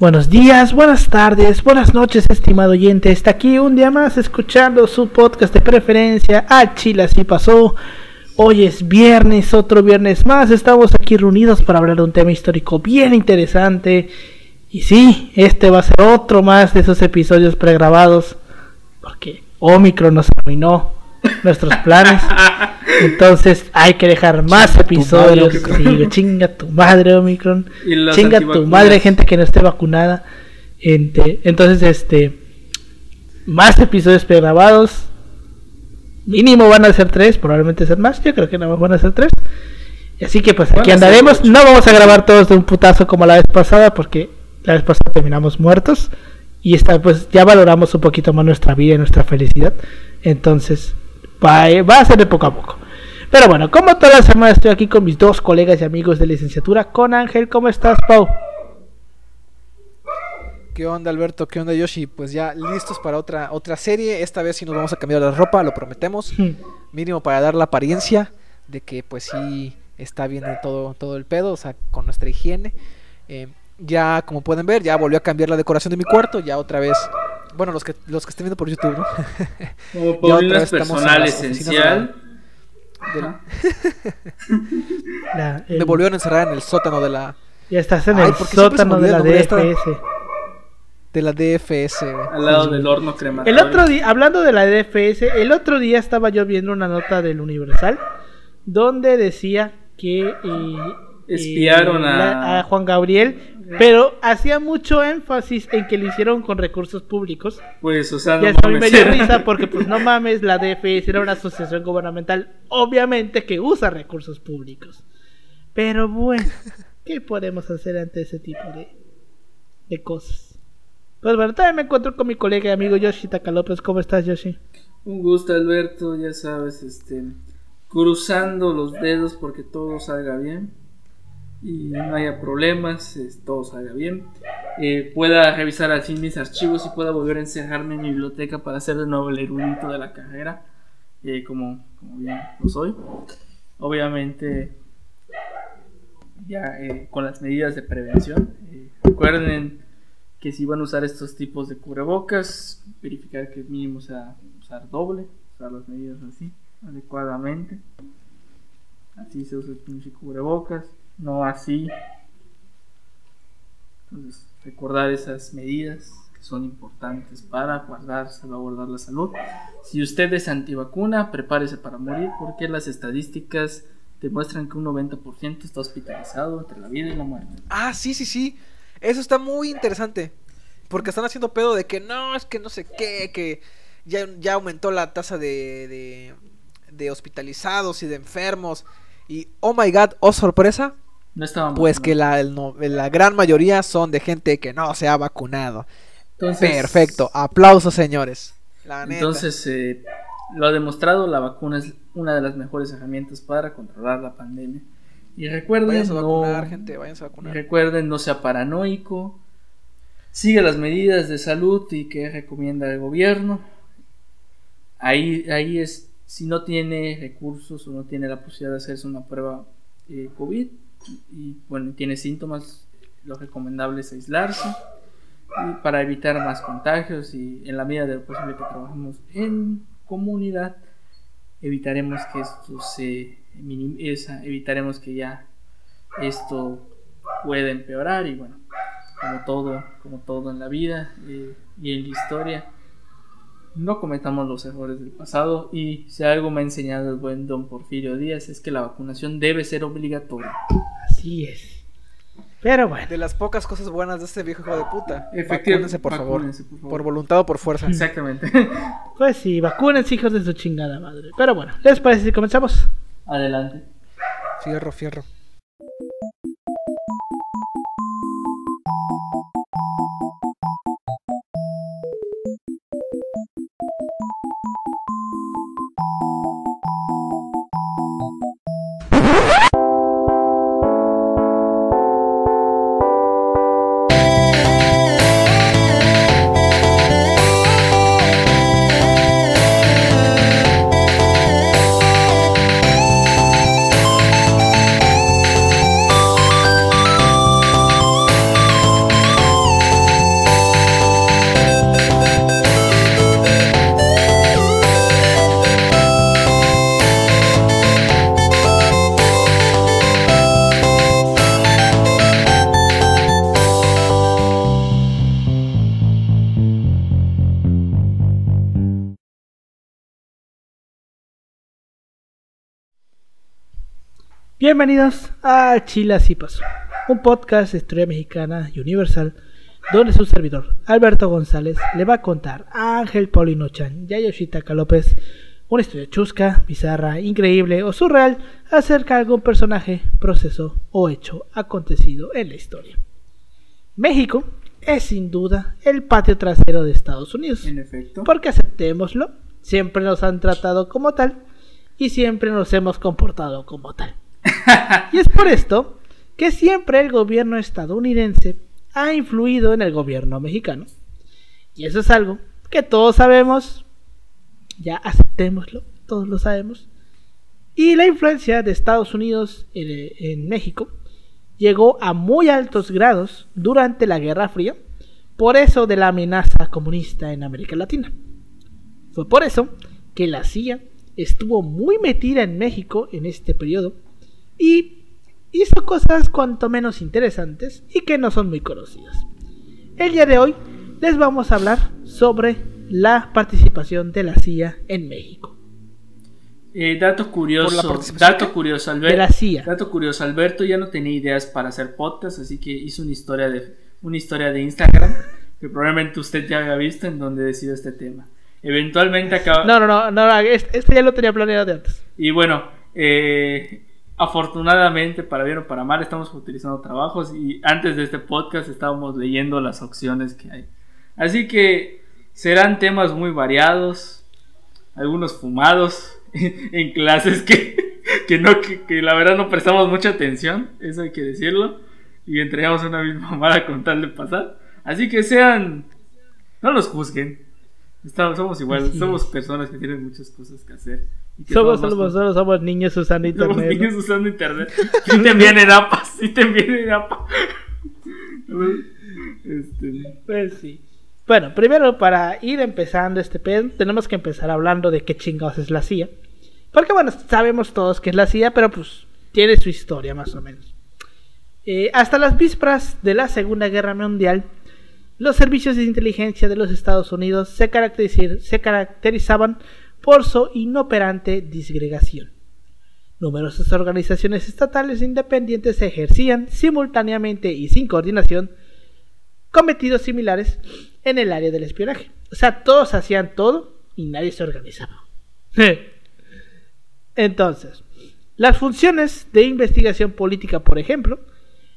Buenos días, buenas tardes, buenas noches, estimado oyente. Está aquí un día más escuchando su podcast de preferencia. A Chile así pasó. Hoy es viernes, otro viernes más. Estamos aquí reunidos para hablar de un tema histórico bien interesante. Y sí, este va a ser otro más de esos episodios pregrabados. Porque Omicron nos arruinó nuestros planes. Entonces hay que dejar más episodios. Sí, chinga tu madre, Omicron. Chinga tu madre, gente que no esté vacunada. Entonces, este. Más episodios pregrabados. Mínimo van a ser tres, probablemente ser más. Yo creo que no van a ser tres. Así que pues aquí andaremos. No vamos a grabar todos de un putazo como la vez pasada, porque la vez pasada terminamos muertos. Y esta pues ya valoramos un poquito más nuestra vida y nuestra felicidad. Entonces, va, va a ser de poco a poco. Pero bueno, como toda la semana estoy aquí con mis dos colegas y amigos de licenciatura, con Ángel, ¿cómo estás, Pau? ¿Qué onda, Alberto? ¿Qué onda, Yoshi? Pues ya listos para otra, otra serie. Esta vez sí nos vamos a cambiar la ropa, lo prometemos. Hmm. Mínimo para dar la apariencia de que, pues sí, está bien todo, todo el pedo, o sea, con nuestra higiene. Eh, ya, como pueden ver, ya volvió a cambiar la decoración de mi cuarto. Ya otra vez bueno, los que, los que estén viendo por YouTube, ¿no? Como por personal esencial. Me volvieron a encerrar en el sótano de la. Ya estás en el sótano de la DFS. De la DFS. Al lado del horno crematorio. El otro día, hablando de la DFS, el otro día estaba yo viendo una nota del Universal donde decía que eh, espiaron a... a Juan Gabriel pero hacía mucho énfasis en que lo hicieron con recursos públicos. Pues, o sea, no y me dio risa porque, pues, no mames, la DFS era una asociación gubernamental, obviamente que usa recursos públicos. Pero bueno, ¿qué podemos hacer ante ese tipo de, de cosas? Pues bueno, también me encuentro con mi colega y amigo Yoshi López. ¿Cómo estás, Yoshi? Un gusto, Alberto, ya sabes, este, cruzando los dedos porque todo salga bien y no haya problemas, todo salga bien, eh, pueda revisar al fin mis archivos y pueda volver a encerrarme en mi biblioteca para ser de nuevo el erudito de la carrera, eh, como, bien lo soy. Obviamente, ya eh, con las medidas de prevención, recuerden que si van a usar estos tipos de cubrebocas, verificar que mínimo sea usar doble, usar las medidas así, adecuadamente. Así se usa el pinche cubrebocas no así. Entonces, recordar esas medidas que son importantes para guardar, salvaguardar la salud. Si usted es antivacuna, prepárese para morir porque las estadísticas demuestran que un 90% está hospitalizado entre la vida y la muerte. Ah, sí, sí, sí. Eso está muy interesante. Porque están haciendo pedo de que no, es que no sé qué, que ya, ya aumentó la tasa de, de, de hospitalizados y de enfermos. Y, oh my god, oh sorpresa, pues que la, la, gran mayoría son de gente que no se ha vacunado. Perfecto, aplausos señores. entonces, eh, lo ha demostrado, la vacuna es una de las mejores herramientas para controlar la pandemia. Y recuerden, no, gente, recuerden, no sea paranoico, sigue las medidas de salud y que recomienda el gobierno. Ahí, ahí es, si no tiene recursos o no tiene la posibilidad de hacerse una prueba eh, COVID, y bueno, tiene síntomas, lo recomendable es aislarse para evitar más contagios y en la medida de lo posible que trabajemos en comunidad evitaremos que esto se minimice, evitaremos que ya esto pueda empeorar y bueno, como todo, como todo en la vida eh, y en la historia, no cometamos los errores del pasado y si algo me ha enseñado el buen don Porfirio Díaz es que la vacunación debe ser obligatoria. Así es. Pero bueno. De las pocas cosas buenas de este viejo hijo de puta. Efectivamente. por, favor. por voluntad o por fuerza. Exactamente. Pues sí, vacúnense hijos de su chingada madre. Pero bueno, ¿les parece si comenzamos? Adelante. Fierro, fierro. Bienvenidos a Chile Así Pasó, un podcast de historia mexicana y universal, donde su servidor, Alberto González, le va a contar a Ángel Paulino Chan y a Yoshitaka López una historia chusca, bizarra, increíble o surreal acerca de algún personaje, proceso o hecho acontecido en la historia. México es sin duda el patio trasero de Estados Unidos. En efecto. Porque aceptémoslo, siempre nos han tratado como tal y siempre nos hemos comportado como tal. y es por esto que siempre el gobierno estadounidense ha influido en el gobierno mexicano. Y eso es algo que todos sabemos, ya aceptémoslo, todos lo sabemos. Y la influencia de Estados Unidos en, México llegó a muy altos grados durante la Guerra Fría, por eso de la amenaza comunista en América Latina. Fue por eso que la CIA estuvo muy metida en México en este periodo y hizo cosas cuanto menos interesantes y que no son muy conocidas. El día de hoy les vamos a hablar sobre la participación de la CIA en México. Eh, dato curioso, ¿Por la dato curioso, De Alberto. la CIA. Dato curioso, Alberto ya no tenía ideas para hacer podcast, así que hizo una historia de una historia de Instagram que probablemente usted ya había visto en donde decidió este tema. Eventualmente acaba No, no, no, no, no, este, este ya lo tenía planeado de antes. y bueno, eh, afortunadamente para bien o para mal estamos utilizando trabajos y antes de este podcast estábamos leyendo las opciones que hay. Así que serán temas muy variados, algunos fumados en clases que, que no que, que la verdad no prestamos mucha atención, eso hay que decirlo, y entregamos una misma mala con tal de pasar. Así que sean no los juzguen. Estamos, somos igual, Así somos personas que tienen muchas cosas que hacer. Somos, más somos, somos niños usando somos internet. ¿no? niños usando internet. Sí te vienen APA, sí te vienen APA. Este, Pues sí. Bueno, primero para ir empezando este pedo, tenemos que empezar hablando de qué chingados es la CIA. Porque bueno, sabemos todos que es la CIA, pero pues tiene su historia más o menos. Eh, hasta las vísperas de la Segunda Guerra Mundial, los servicios de inteligencia de los Estados Unidos se, caracteriz- se caracterizaban por su inoperante disgregación. Numerosas organizaciones estatales e independientes ejercían simultáneamente y sin coordinación cometidos similares en el área del espionaje. O sea, todos hacían todo y nadie se organizaba. Entonces, las funciones de investigación política, por ejemplo,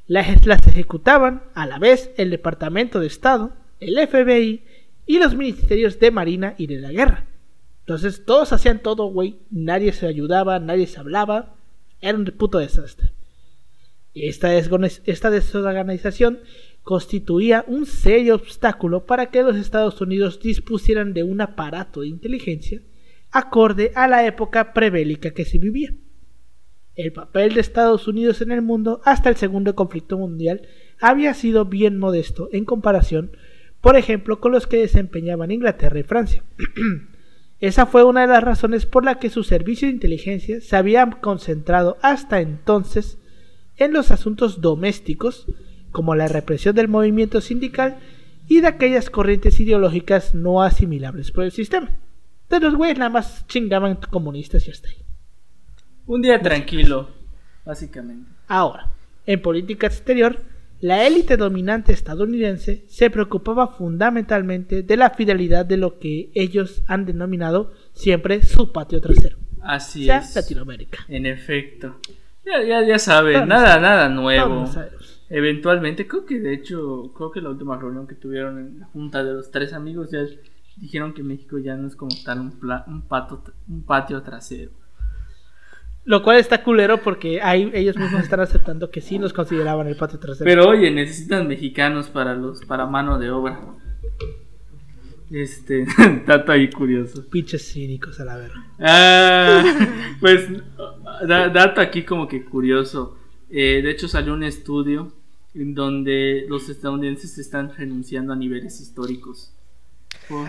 las, las ejecutaban a la vez el Departamento de Estado, el FBI y los ministerios de Marina y de la Guerra. Entonces, todos hacían todo, güey. Nadie se ayudaba, nadie se hablaba. Era un puto desastre. Esta, esta desorganización constituía un serio obstáculo para que los Estados Unidos dispusieran de un aparato de inteligencia acorde a la época prebélica que se vivía. El papel de Estados Unidos en el mundo hasta el segundo conflicto mundial había sido bien modesto en comparación, por ejemplo, con los que desempeñaban Inglaterra y Francia. Esa fue una de las razones por la que su servicio de inteligencia se había concentrado hasta entonces en los asuntos domésticos, como la represión del movimiento sindical y de aquellas corrientes ideológicas no asimilables por el sistema. De los güeyes nada más chingaban comunistas y hasta ahí. un día tranquilo, básicamente. Ahora, en política exterior, la élite dominante estadounidense se preocupaba fundamentalmente de la fidelidad de lo que ellos han denominado siempre su patio trasero, o Así sea, es. Latinoamérica. En efecto. Ya, ya, ya saben, Todos nada, nada nuevo. Eventualmente, creo que de hecho, creo que la última reunión que tuvieron en la junta de los tres amigos ya dijeron que México ya no es como tal un, pla- un, pato, un patio trasero. Lo cual está culero porque ahí ellos mismos están aceptando que sí nos consideraban el patio trasero. Pero oye, necesitan mexicanos para los para mano de obra. Este, dato ahí curioso. Pinches cínicos a la verga. Ah, pues da- dato aquí como que curioso. Eh, de hecho salió un estudio en donde los estadounidenses están renunciando a niveles históricos.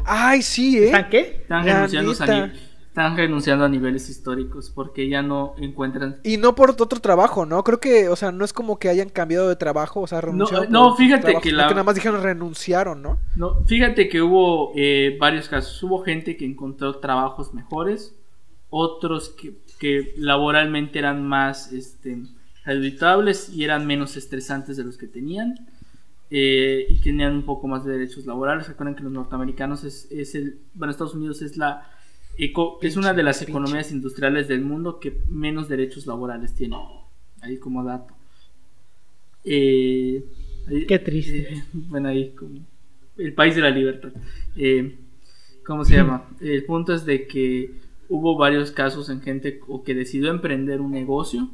Ay, sí, ¿eh? ¿Están qué? Están La renunciando, a neta. Están renunciando a niveles históricos porque ya no encuentran... Y no por otro trabajo, ¿no? Creo que, o sea, no es como que hayan cambiado de trabajo, o sea, renunciaron. no, por fíjate trabajo, que la- nada más dijeron renunciaron, ¿no? No, fíjate que hubo eh, varios casos. Hubo gente que encontró trabajos mejores, otros que, que laboralmente eran más este, reditables y eran menos estresantes de los que tenían. eh, y tenían un poco más de derechos laborales. Recuerden que los norteamericanos es, es el. Bueno, Estados Unidos es la. Eco- es una de las Pinche, economías industriales del mundo que menos derechos laborales tiene. Ahí como dato. Eh, ahí- Qué triste. eh, bueno, ahí como. El país de la libertad. Eh, ¿Cómo se llama? El punto es de que hubo varios casos en gente o que decidió emprender un negocio,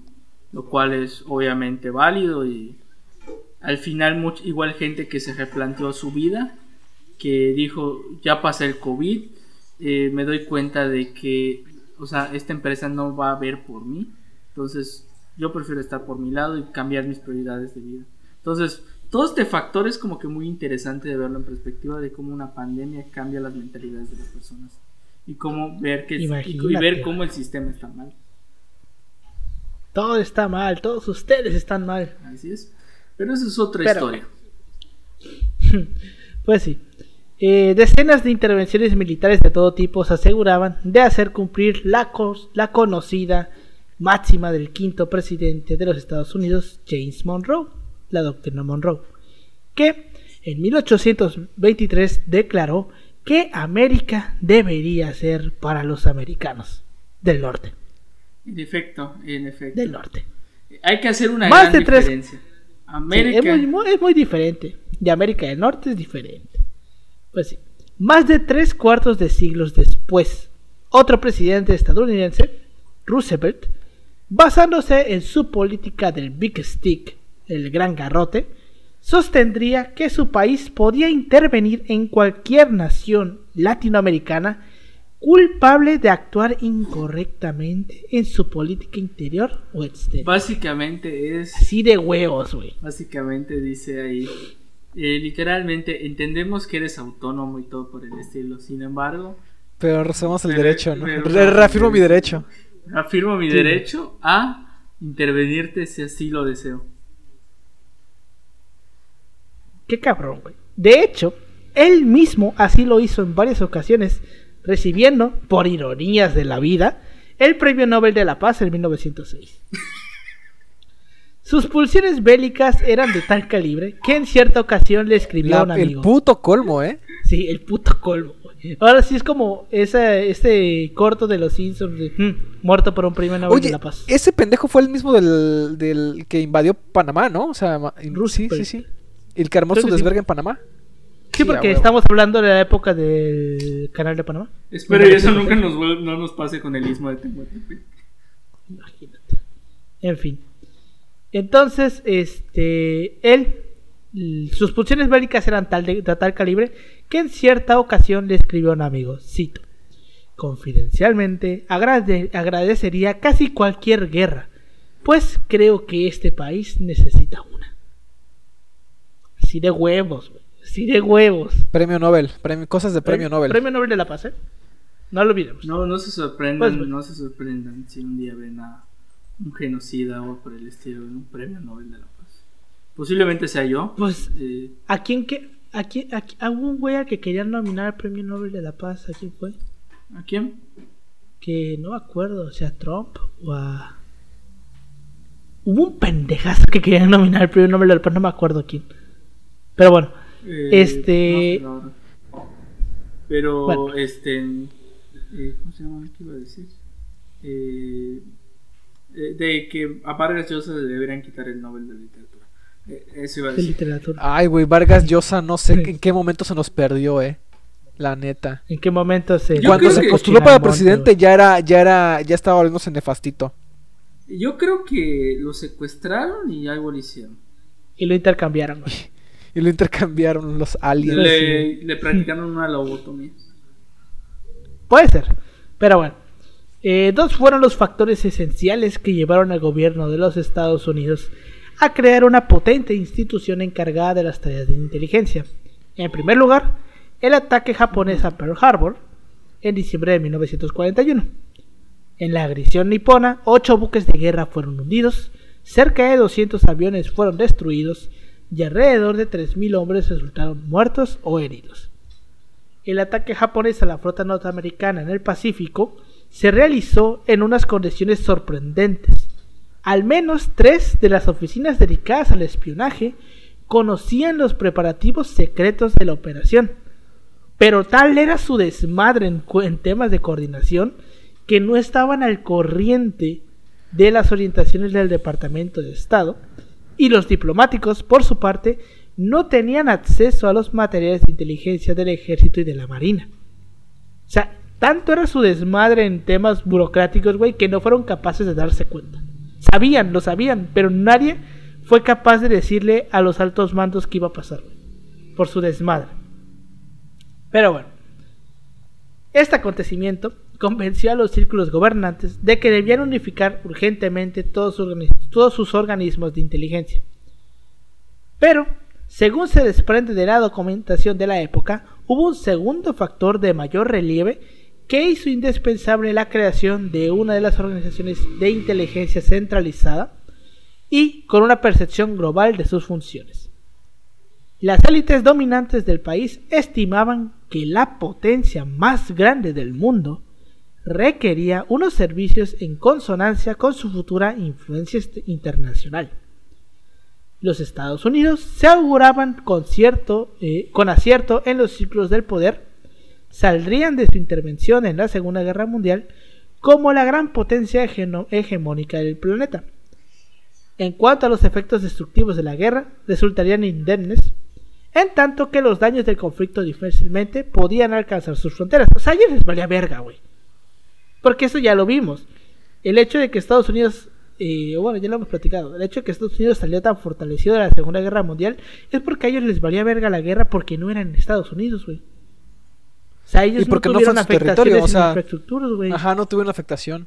lo cual es obviamente válido y al final much- igual gente que se replanteó su vida, que dijo, ya pasé el COVID, eh, me doy cuenta de que, o sea, esta empresa no va a ver por mí, entonces yo prefiero estar por mi lado y cambiar mis prioridades de vida. Entonces, todo este factor es como que muy interesante de verlo en perspectiva de cómo una pandemia cambia las mentalidades de las personas y cómo ver que y ver cómo el sistema está mal. Todo está mal, todos ustedes están mal. Así es. Pero esa es otra Pero- historia. Pues sí. Eh, decenas de intervenciones militares de todo tipo se aseguraban de hacer cumplir la, conocida máxima del quinto presidente de los Estados Unidos, James Monroe, la doctrina Monroe, que en 1823 declaró que América debería ser para los americanos del norte, En efecto, en efecto. del norte. Hay que hacer una Más gran de tres- diferencia. Sí, América. es, muy, muy- es muy diferente. De América del Norte es diferente. Pues sí. Más de tres cuartos de siglos después, otro presidente estadounidense, Roosevelt, basándose en su política del Big Stick, el gran garrote, sostendría que su país podía intervenir en cualquier nación latinoamericana culpable de actuar incorrectamente en su política interior o exterior. Básicamente es. Así de huevos, güey. Básicamente dice ahí. Eh, literalmente, entendemos que eres autónomo y todo por el estilo. Sin embargo, Pero el derecho, ¿no? Re- reafirmo mi derecho. afirmo mi Sí. derecho a intervenirte si así lo deseo. Qué cabrón, güey. De hecho, él mismo así lo hizo en varias ocasiones, recibiendo, por ironías de la vida, el Premio Nobel de la Paz en 1906. Sus pulsiones bélicas eran de tal calibre que en cierta ocasión le escribió a un La- el amigo. puto colmo, ¿eh? Sí, el puto colmo. Ahora sí es como esa, este corto de los Simpsons de "Hmm, muerto por un premio Nobel de la Paz. ese pendejo fue el mismo del, del que invadió Panamá, ¿no? O sea, ma- sí, sí, sí. El que armó su que sí. en Panamá. Sí, porque estamos hablando de la época del canal de Panamá. Espero y eso nunca nos, no nos pase con el istmo de Tehuantepec. Imagínate. En fin. Entonces, este, él, sus pulsiones bélicas eran tal de, de tal calibre que en cierta ocasión le escribió a un amigo, cito, confidencialmente agrade- agradecería casi cualquier guerra, pues creo que este país necesita una. Así de huevos. Así de huevos. Premio Nobel. premio- cosas de premio Nobel. Premio Nobel de la Paz, ¿eh? No lo olvidemos. No, no se sorprendan, Pues, no se sorprendan si un día ven a un genocida o por el estilo en un premio Nobel de la Paz. Posiblemente sea yo. Pues eh, ¿A quién que a quién a, a un güey al que querían nominar al Premio Nobel de la Paz? ¿A quién fue? ¿A quién? Que no me acuerdo, o sea, a Trump o a Hubo un pendejazo que querían nominar al Premio Nobel de la Paz, no me acuerdo quién. Pero bueno, Eh, Este- no. Pero, Bueno. este. eh, ¿Cómo se llama? ¿Qué iba a decir? Eh, eh, de que a Vargas Llosa le deberían quitar el Nobel de Literatura. Eh, eso iba a de decir. literatura. Ay, güey, Vargas Llosa, no sé en qué momento se nos perdió, eh. La neta. ¿En qué momento se Yo Cuando se que- postuló para presidente ya era, ya era, ya estaba volviéndose nefastito. Yo creo que lo secuestraron y algo le hicieron. Y lo intercambiaron, güey. Y lo intercambiaron los aliens. Le, le practicaron una lobotomía. Puede ser. Pero bueno. Eh, dos fueron los factores esenciales que llevaron al gobierno de los Estados Unidos a crear una potente institución encargada de las tareas de inteligencia. En primer lugar, el ataque japonés a Pearl Harbor en diciembre de 1941. En la agresión nipona, ocho buques de guerra fueron hundidos, cerca de 200 aviones fueron destruidos y alrededor de 3.000 hombres resultaron muertos o heridos. El ataque japonés a la flota norteamericana en el Pacífico se realizó en unas condiciones sorprendentes. Al menos tres de las oficinas dedicadas al espionaje conocían los preparativos secretos de la operación, pero tal era su desmadre en, temas de coordinación que no estaban al corriente de las orientaciones del Departamento de Estado y los diplomáticos, por su parte, no tenían acceso a los materiales de inteligencia del ejército y de la marina. O sea, tanto era su desmadre en temas burocráticos, güey, que no fueron capaces de darse cuenta. Sabían, lo sabían, pero nadie fue capaz de decirle a los altos mandos qué iba a pasar, por su desmadre. Pero bueno, este acontecimiento convenció a los círculos gobernantes de que debían unificar urgentemente todos sus, todos sus organismos de inteligencia. Pero, según se desprende de la documentación de la época, hubo un segundo factor de mayor relieve que hizo indispensable la creación de una de las organizaciones de inteligencia centralizada y con una percepción global de sus funciones. Las élites dominantes del país estimaban que la potencia más grande del mundo requería unos servicios en consonancia con su futura influencia internacional. Los Estados Unidos se auguraban con, cierto, eh, con acierto en los ciclos del poder, saldrían de su intervención en la Segunda Guerra Mundial como la gran potencia hegemónica del planeta. En cuanto a los efectos destructivos de la guerra, resultarían indemnes, en tanto que los daños del conflicto difícilmente podían alcanzar sus fronteras. O sea, a ellos les valía verga, güey. Porque eso ya lo vimos. El hecho de que Estados Unidos, eh, bueno, ya lo hemos platicado, el hecho de que Estados Unidos salió tan fortalecido de la Segunda Guerra Mundial es porque a ellos les valía verga la guerra porque no eran Estados Unidos, güey. O sea, ellos no tuvieron no afectaciones o sea, infraestructuras, güey. Ajá, no tuvieron afectación.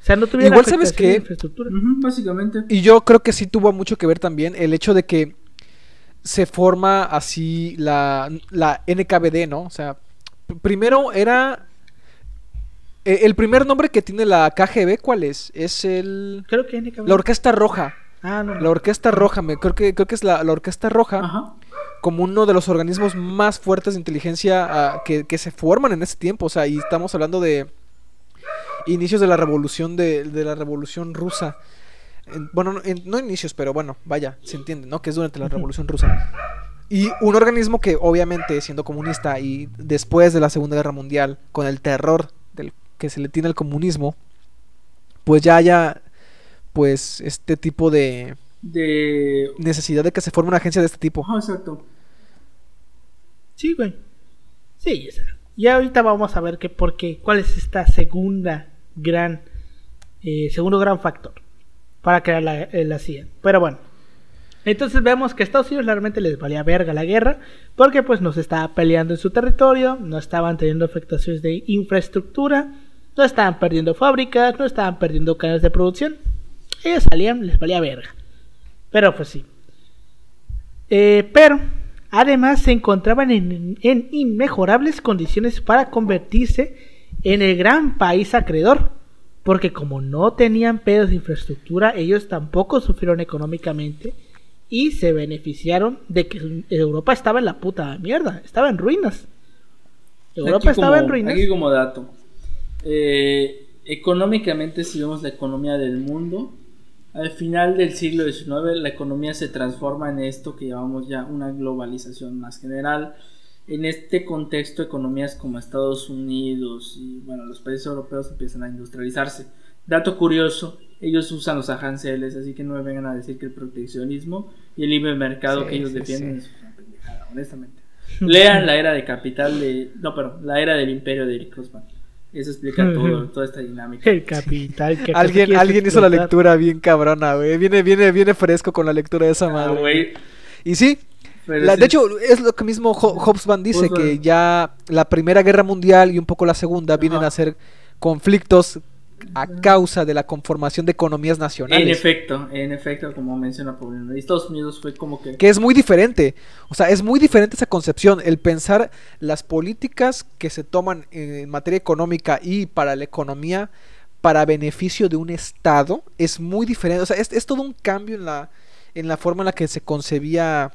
O sea, no tuvieron Igual sabes que, infraestructura. básicamente. Y yo creo que sí tuvo mucho que ver también el hecho de que se forma así la, la NKVD, ¿no? O sea, primero era eh, el primer nombre que tiene la KGB, ¿cuál es? Es el. Creo que La Orquesta Roja. Ah, no. La Orquesta Roja, me, creo, que, creo que es la, Orquesta Roja. Como uno de los organismos más fuertes de inteligencia ah, que, se forman en ese tiempo. O sea, y estamos hablando de inicios de la revolución de, la revolución rusa. bueno, no, no, inicios, pero bueno, vaya, se entiende, ¿no? Que es durante la revolución rusa. Y un organismo que obviamente siendo comunista y después de la Segunda Guerra Mundial, con el terror del que se le tiene al comunismo, pues ya haya pues este tipo de de necesidad de que se forme una agencia de este tipo. Ah, exacto. Sí, güey. Sí, y ahorita vamos a ver qué, cuál es esta segunda gran eh, segundo gran factor para crear la, eh, la CIA. Pero bueno, entonces vemos que Estados Unidos realmente les valía verga la guerra, porque pues no se estaba peleando en su territorio, no estaban teniendo afectaciones de infraestructura, no estaban perdiendo fábricas, no estaban perdiendo canales de producción. Ellos salían, les valía verga. Pero pues sí. Eh, pero además se encontraban en, en inmejorables condiciones para convertirse en el gran país acreedor. Porque como no tenían pedos de infraestructura, ellos tampoco sufrieron económicamente y se beneficiaron de que Europa estaba en la puta mierda, estaba en ruinas. Europa estaba en ruinas. Aquí como dato, eh, económicamente si vemos la economía del mundo, al final del siglo XIX la economía se transforma en esto que llamamos ya una globalización más general. En este contexto, economías como Estados Unidos y bueno, los países europeos empiezan a industrializarse. Dato curioso, ellos usan los aranceles, así que no me vengan a decir que el proteccionismo y el libre mercado que ellos defienden es una pendejada, honestamente. Lean la era de capital de. No, pero la era del imperio de Eric Hobsbawm. Eso explica todo, toda esta dinámica. El capital. Que alguien alguien hizo la lectura bien cabrona, güey. Viene, viene, viene fresco con la lectura de esa ah, madre. Y sí, de hecho, es lo que mismo Hobsbawm dice, que ya la Primera Guerra Mundial y un poco la Segunda vienen a ser conflictos a causa de la conformación de economías nacionales. En efecto, en efecto, como menciona Paulino, Estados Unidos fue como que... Que es muy diferente, o sea, es muy diferente esa concepción, el pensar las políticas que se toman en materia económica y para la economía para beneficio de un Estado es muy diferente, o sea, es, es todo un cambio en la, en la forma en la que se concebía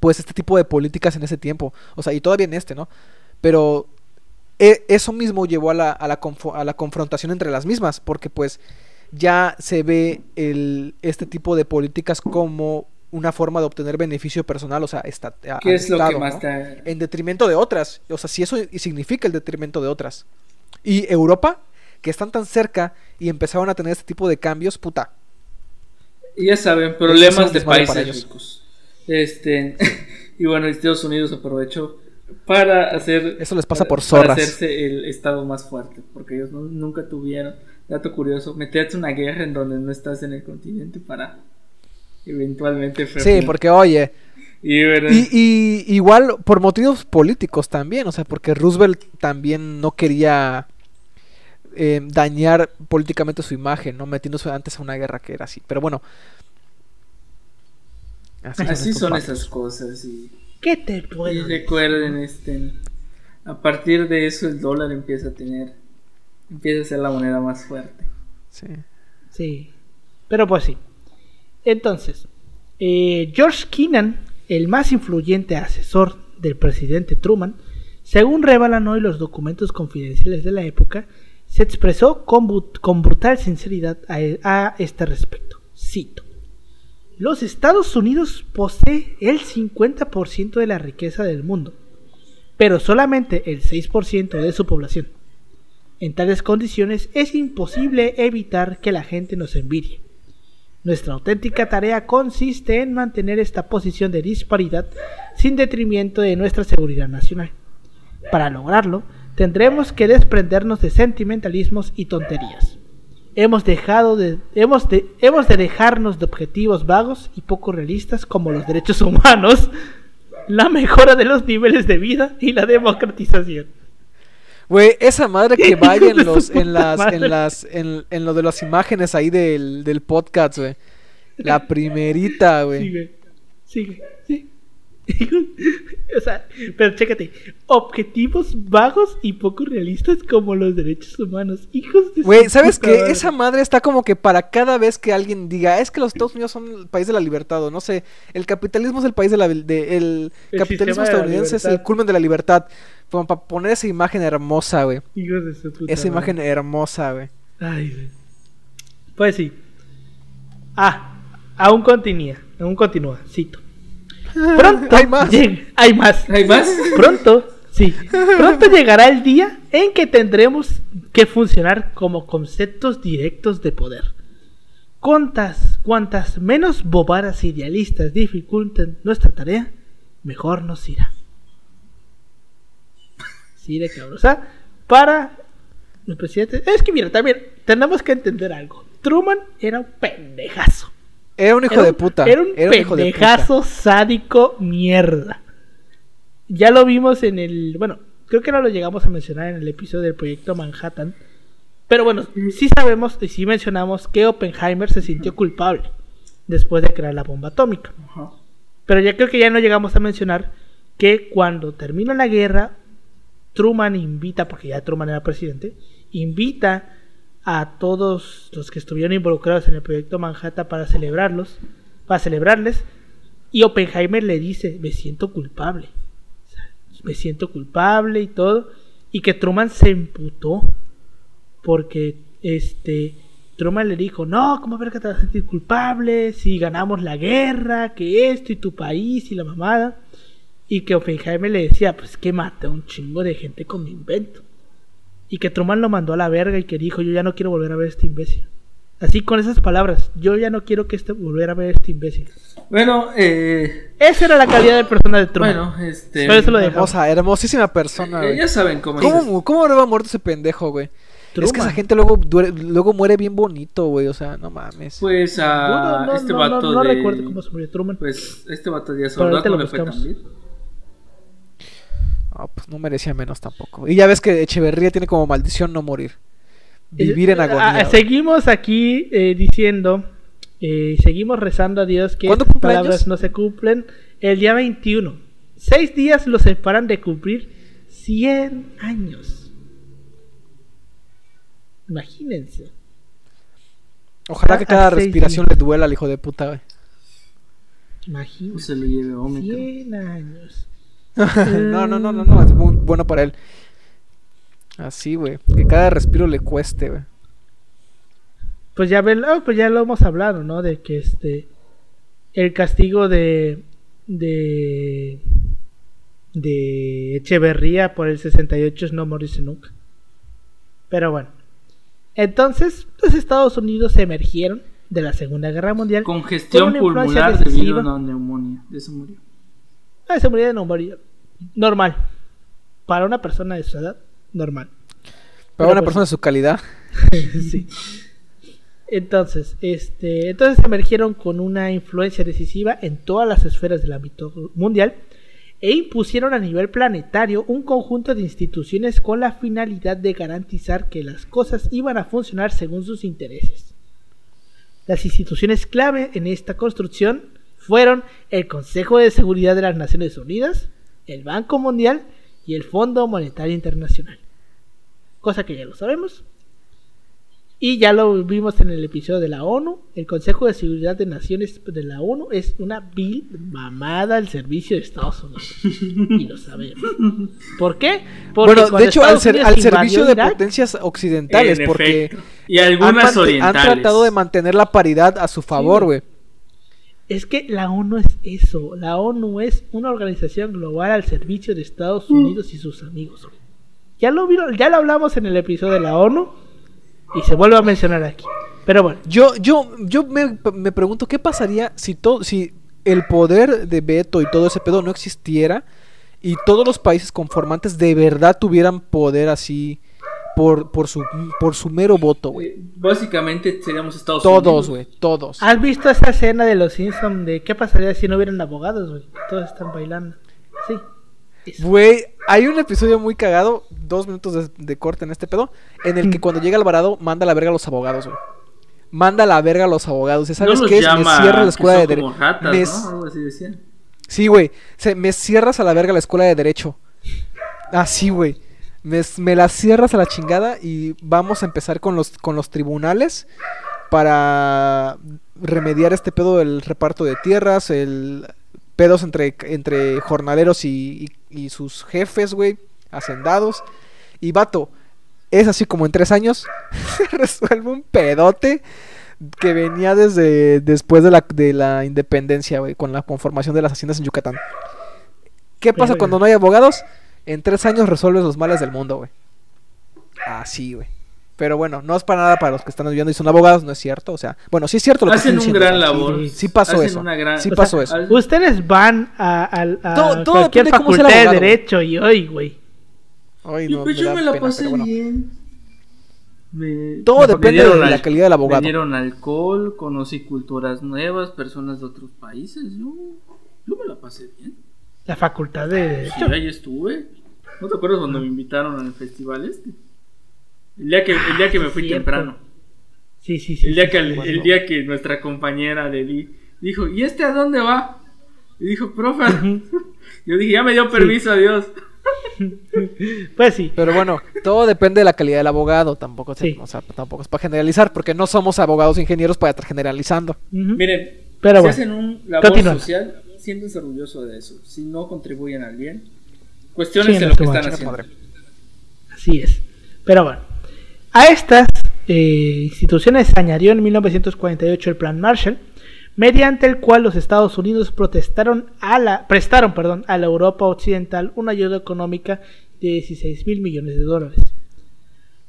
pues este tipo de políticas en ese tiempo, o sea, y todavía en este, ¿no? Pero eso mismo llevó a la, a, la a la confrontación entre las mismas, porque pues ya se ve el, este tipo de políticas como una forma de obtener beneficio personal, o sea, esta, a- ¿Qué al es lo Estado, que más ¿no? te... en detrimento de otras. O sea, si eso significa el detrimento de otras. Y Europa, que están tan cerca y empezaron a tener este tipo de cambios, puta. Ya saben, problemas de países ricos. Este, y bueno, Estados Unidos aprovechó para hacer Eso les pasa por para zorras. hacerse el estado más fuerte, porque ellos no- nunca tuvieron, dato curioso, meterte una guerra en donde no estás en el continente para eventualmente Sí, frenar. porque oye, y, bueno, y, y igual por motivos políticos también, o sea, porque Roosevelt también no quería eh, dañar políticamente su imagen, ¿no? Metiéndose antes a una guerra que era así. Pero bueno. así son vatos. esas cosas y, ¿Qué te y puedo decir? recuerden este a partir de eso el dólar empieza a tener empieza a ser la moneda más fuerte. Sí. Sí. Pero pues sí. Entonces, eh, George Kennan, el más influyente asesor del presidente Truman, según revelan hoy los documentos confidenciales de la época, se expresó con brutal sinceridad a, a este respecto. Cito. Los Estados Unidos posee el 50% de la riqueza del mundo, pero solamente el 6% de su población. En tales condiciones es imposible evitar que la gente nos envidie. Nuestra auténtica tarea consiste en mantener esta posición de disparidad sin detrimento de nuestra seguridad nacional. Para lograrlo, tendremos que desprendernos de sentimentalismos y tonterías. Hemos dejado de hemos de hemos de dejarnos de objetivos vagos y poco realistas como los derechos humanos, la mejora de los niveles de vida y la democratización. Güey, esa madre que vaya en los, en las, en las, en, en lo de las imágenes ahí del, del podcast, güey. La primerita, güey. Sigue, sigue, sí. o sea, pero chécate, objetivos vagos y poco realistas como los derechos humanos, hijos de Güey, ¿sabes qué? Esa madre está como que para cada vez que alguien diga, es que los Estados Unidos son el país de la libertad, o no sé, el capitalismo es el país de la... De, el, El capitalismo estadounidense es el culmen de la libertad. Como para poner esa imagen hermosa, güey. Hijos de su puta Esa madre. imagen hermosa, güey. Ay, güey. Pues sí. Ah, aún continúa, aún continúa, cito. Pronto Hay más. hay más. ¿Hay más? Pronto, sí. Pronto llegará el día en que tendremos que funcionar como conceptos directos de poder. Cuantas, cuantas menos bobadas idealistas dificulten nuestra tarea, mejor nos irá. Sí, de cabrón. O sea, para el presidente. Es que mira, también tenemos que entender algo. Truman era un pendejazo. Era un hijo Era de puta. Era un hijo de puta. pendejazo sádico mierda. Ya lo vimos en el. Bueno, creo que no lo llegamos a mencionar en el episodio del proyecto Manhattan. Pero bueno, sí sabemos y sí mencionamos que Oppenheimer se sintió culpable después de crear la bomba atómica. Ajá. Pero ya creo que ya no llegamos a mencionar que cuando termina la guerra, Truman invita, porque ya Truman era presidente, invita a todos los que estuvieron involucrados en el proyecto Manhattan para celebrarlos, para celebrarles, y Oppenheimer le dice, me siento culpable, me siento culpable y todo, y que Truman se emputó porque este Truman le dijo, no, ¿cómo ver que te vas a sentir culpable si ganamos la guerra, que esto y tu país y la mamada? Y que Oppenheimer le decía, pues que maté a un chingo de gente con mi invento. Y que Truman lo mandó a la verga y que dijo, yo ya no quiero volver a ver a este imbécil. Así con esas palabras, yo ya no quiero que este volver a ver a este imbécil. Bueno, eh, Esa era la calidad de persona de Truman. bueno, este, Por eso lo dejamos. Hermosa, hermosísima persona, eh, ya saben cómo. ¿Cómo, ¿Cómo habrá muerto ese pendejo, güey? Es que Truman. esa gente luego, duere- luego muere bien bonito, güey. O sea, no mames. Pues a No, no, este no, vato no, no de... recuerdo cómo se murió Truman. Pues este vato de Pero soldado le fue tan Ah, pues no merecía menos tampoco. Y ya ves que Echeverría tiene como maldición no morir. Vivir en Eh, agonía. ah, güey. seguimos aquí eh, diciendo, eh, seguimos rezando a Dios que ¿Cuándo estas cumple palabras no se cumplen el día 21. Seis días los separan de cumplir 100 años. Imagínense. Ojalá que a cada respiración días. le duela al hijo de puta, güey. Imagínense. se lo lleve Omicron. 100 años. no, no, no, no, no. Es muy bueno para él. Así, güey. Que cada respiro le cueste, güey. Pues ya, oh, pues ya lo hemos hablado, ¿no? De que este. El castigo de. De. De Echeverría por el 68 es no morirse nunca. Pero bueno. Entonces, los Estados Unidos emergieron de la Segunda Guerra Mundial. Congestión con pulmonar debido a una neumonía. De eso murió. Ah, se murió de neumonía. Normal. Para una persona de su edad, normal. Para Pero una pues- persona de su calidad. sí. Entonces, este, entonces emergieron con una influencia decisiva en todas las esferas del ámbito mundial e impusieron a nivel planetario un conjunto de instituciones con la finalidad de garantizar que las cosas iban a funcionar según sus intereses. Las instituciones clave en esta construcción fueron el Consejo de Seguridad de las Naciones Unidas, el Banco Mundial y el Fondo Monetario Internacional. Cosa que ya lo sabemos. Y ya lo vimos en el episodio de la ONU. El Consejo de Seguridad de Naciones de la ONU es una vil mamada al servicio de Estados Unidos. Y lo sabemos. ¿Por qué? Porque bueno, de hecho, al, ser- servicio de Irak, potencias occidentales, En porque efecto. Y han, algunas han orientales. tratado de mantener la paridad a su favor, güey. güey. Es que la ONU es eso. La ONU es una organización global al servicio de Estados Unidos y sus amigos. Ya lo vieron, ya lo hablamos en el episodio de la ONU y se vuelve a mencionar aquí. Pero bueno, Yo, yo, yo me, me pregunto qué pasaría si todo, si el poder de veto y todo ese pedo no existiera y todos los países conformantes de verdad tuvieran poder así por, por su por su mero voto, güey. Básicamente seríamos Estados Unidos. Todos, güey, todos. ¿has visto esa escena de los Simpsons de qué pasaría si no hubieran abogados, güey? Todos están bailando. Sí. Güey, hay un episodio muy cagado, dos minutos de, de corte en este pedo, en el que cuando llega Alvarado manda a la verga a los abogados, güey. Manda a la verga a los abogados. ¿Y ¿Sabes no los qué es? Me cierro la escuela de derecho. Me- ¿no? Algo así decían. Sí, güey. Se- me cierras a la verga la escuela de derecho. Así, güey. Me, me la cierras a la chingada y vamos a empezar con los, con los tribunales para remediar este pedo del reparto de tierras, el pedos entre, entre jornaleros y, y- y sus jefes, güey, hacendados. Y vato, es así como en tres años se resuelve un pedote que venía desde después de la, de la independencia, güey, con la conformación de las haciendas en Yucatán. ¿Qué pasa cuando no hay abogados? En tres años resuelves los males del mundo, güey. Así, güey. Pero bueno, no es para nada para los que están viendo y son abogados, no es cierto. O sea, bueno, sí es cierto lo que Hacen un diciendo, gran o sea, sí- labor. Sí, pasó Hacen eso. una gran- Sí O pasó sea, eso. Ustedes van a, a- a Todo- todo cualquier depende de cómo sea el facultad de abogado. derecho y hoy, güey. Ay, Y no, pues me yo da me la pena, pasé bueno. bien. Me- Todo me depende de la al- calidad del abogado. Me dieron alcohol, conocí culturas nuevas, personas de otros países. Yo, yo me la pasé bien. La facultad de Sí, derecho. ahí estuve. ¿No te acuerdas cuando me invitaron al festival este? El día que, el día que me fui Cierto. temprano. Sí, sí, sí. El día sí, que, sí, el, bueno. el día que nuestra compañera de Lee dijo, ¿y este a dónde va? Y dijo, profe. Yo dije, ya me dio permiso, adiós. Pues sí. Pero bueno, todo depende de la calidad del abogado. Tampoco, se- Sí. o sea, tampoco es para generalizar, porque no somos abogados ingenieros para estar generalizando. Miren, Pero si bueno, hacen un labor continúa. social, siéntense orgullosos de eso. Si no contribuyen al bien, cuestionense Chinga lo que están haciendo. madre. Así es. Pero bueno, a estas eh, instituciones se añadió en 1948 el Plan Marshall, mediante el cual los Estados Unidos protestaron a la, prestaron perdón, a la Europa Occidental una ayuda económica de 16 mil millones de dólares.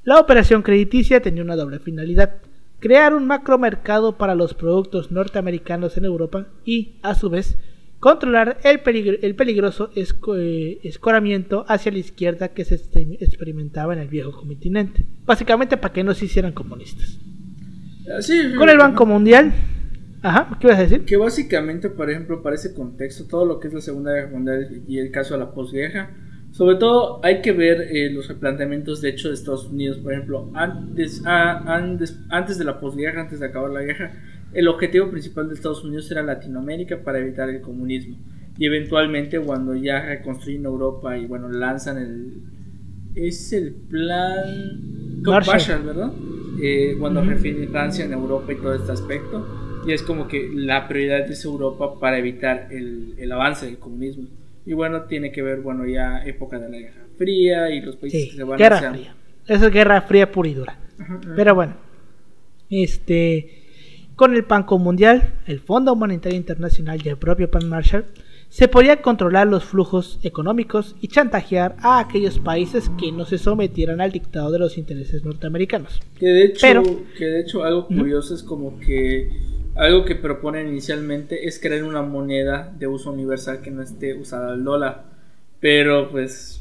La operación crediticia tenía una doble finalidad, crear un macromercado para los productos norteamericanos en Europa y, a su vez, controlar el, peligro- el peligroso esco- eh, escoramiento hacia la izquierda que se este- experimentaba en el viejo continente. Básicamente para que no se hicieran comunistas. Ah, sí, Con el Banco Mundial... Ajá, ¿qué ibas a decir? Que básicamente, por ejemplo, para ese contexto, todo lo que es la Segunda Guerra Mundial y el caso de la posguerra, sobre todo hay que ver eh, los replanteamientos de hecho de Estados Unidos, por ejemplo, antes, a- antes, antes de la posguerra, antes de acabar la guerra, el objetivo principal de Estados Unidos era Latinoamérica para evitar el comunismo. Y eventualmente cuando ya reconstruyen Europa y bueno, lanzan el... Es el plan... Marshall. ¿verdad? Eh, cuando refieren Francia en Europa y todo este aspecto. Y es como que la prioridad es Europa para evitar el, el avance del comunismo. Y bueno, tiene que ver, bueno, ya época de la Guerra Fría y los países Sí, que se van Guerra hacia- Fría. Eso es Guerra Fría pura y dura. Ajá, ajá. Pero bueno, este, con el Banco Mundial, el Fondo Monetario Internacional y el propio Plan Marshall, se podía controlar los flujos económicos y chantajear a aquellos países que no se sometieran al dictado de los intereses norteamericanos. Que de hecho, Pero- que de hecho algo curioso es como que algo que proponen inicialmente es crear una moneda de uso universal que no esté usada al dólar. Pero pues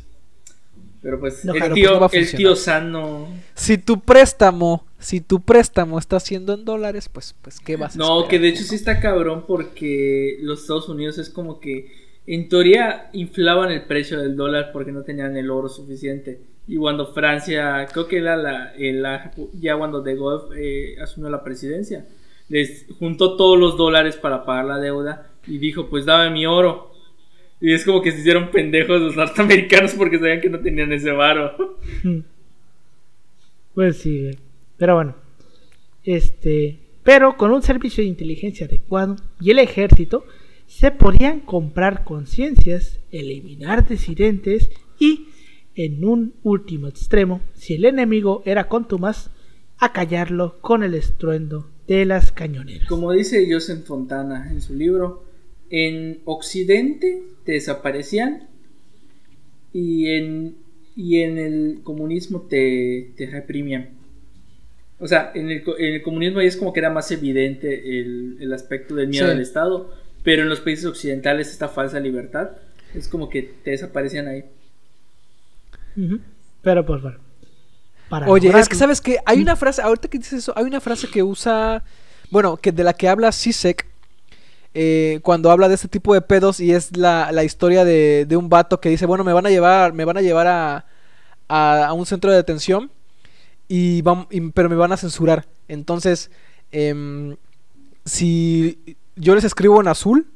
pero pues No, el tío pues no el tío sano Si tu préstamo, si tu préstamo está haciendo en dólares, pues, pues ¿qué vas a No, que de hecho sí está cabrón porque los Estados Unidos es como que en teoría inflaban el precio del dólar porque no tenían el oro suficiente. Y cuando Francia, creo que era la, eh, la- ya cuando De Gaulle eh, asumió la presidencia, les juntó todos los dólares para pagar la deuda y dijo, pues dame mi oro. Y es como que se hicieron pendejos los norteamericanos porque sabían que no tenían ese varo. Pues sí, pero bueno. Este, pero con un servicio de inteligencia adecuado y el ejército se podían comprar conciencias, eliminar disidentes y, en un último extremo, si el enemigo era contumaz, acallarlo con el estruendo de las cañoneras. Como dice Joseph Fontana en su libro, en Occidente te desaparecían y en, y en el comunismo te, te reprimían. O sea, en el, en el comunismo ahí es como que era más evidente el, el aspecto del miedo Sí. al Estado, pero en los países occidentales esta falsa libertad es como que te desaparecían ahí. Pero pues bueno. para Oye, es que sabes que hay una frase, ahorita que dices eso, hay una frase que usa, bueno, que de la que habla Sisek eh, cuando habla de este tipo de pedos y es la, la historia de, de un vato que dice, bueno, me van a llevar, me van a llevar a, a, a un centro de detención y, pero me van a censurar. Entonces, em, si yo les escribo en azul,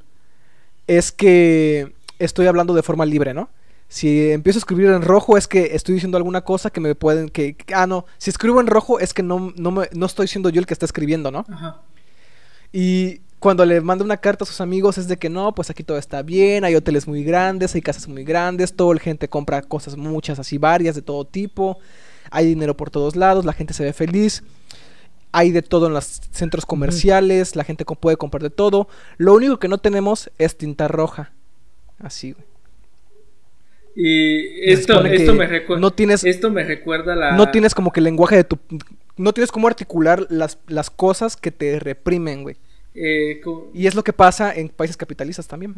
es que estoy hablando de forma libre, ¿no? Si empiezo a escribir en rojo es que estoy diciendo alguna cosa que me pueden que, que- ah no, si escribo en rojo es que no no, me- no estoy siendo yo el que está escribiendo, ¿no? Ajá. Y cuando le manda una carta a sus amigos es de que no, pues aquí todo está bien, hay hoteles muy grandes, hay casas muy grandes, toda la gente compra cosas muchas así varias de todo tipo, hay dinero por todos lados, la gente se ve feliz. Hay de todo en los centros comerciales, la gente puede comprar de todo. Lo único que no tenemos es tinta roja. Así, güey. Y esto, esto me recuerda. no tienes- Esto me recuerda la. No tienes como que el lenguaje de tu... No tienes cómo articular las, las cosas que te reprimen, güey. Eh, Y es lo que pasa en países capitalistas también.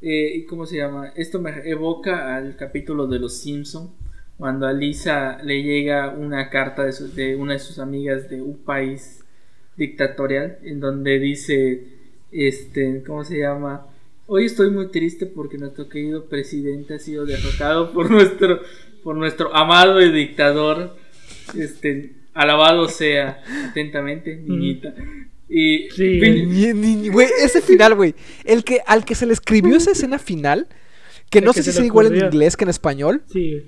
eh, ¿y ¿Cómo se llama? Esto me evoca al capítulo de Los Simpson cuando a Lisa le llega una carta de, su- de una de sus amigas de un país dictatorial en donde dice, este, ¿cómo se llama? Hoy estoy muy triste porque nuestro querido presidente ha sido derrotado por nuestro, por nuestro amado y dictador, este, alabado sea atentamente, niñita. Y Sí, pin- Ni- ni- ni- Güey, ese final, güey. El que, al que se le escribió esa escena final, que El no que sé si se le es igual en inglés que en español, Sí,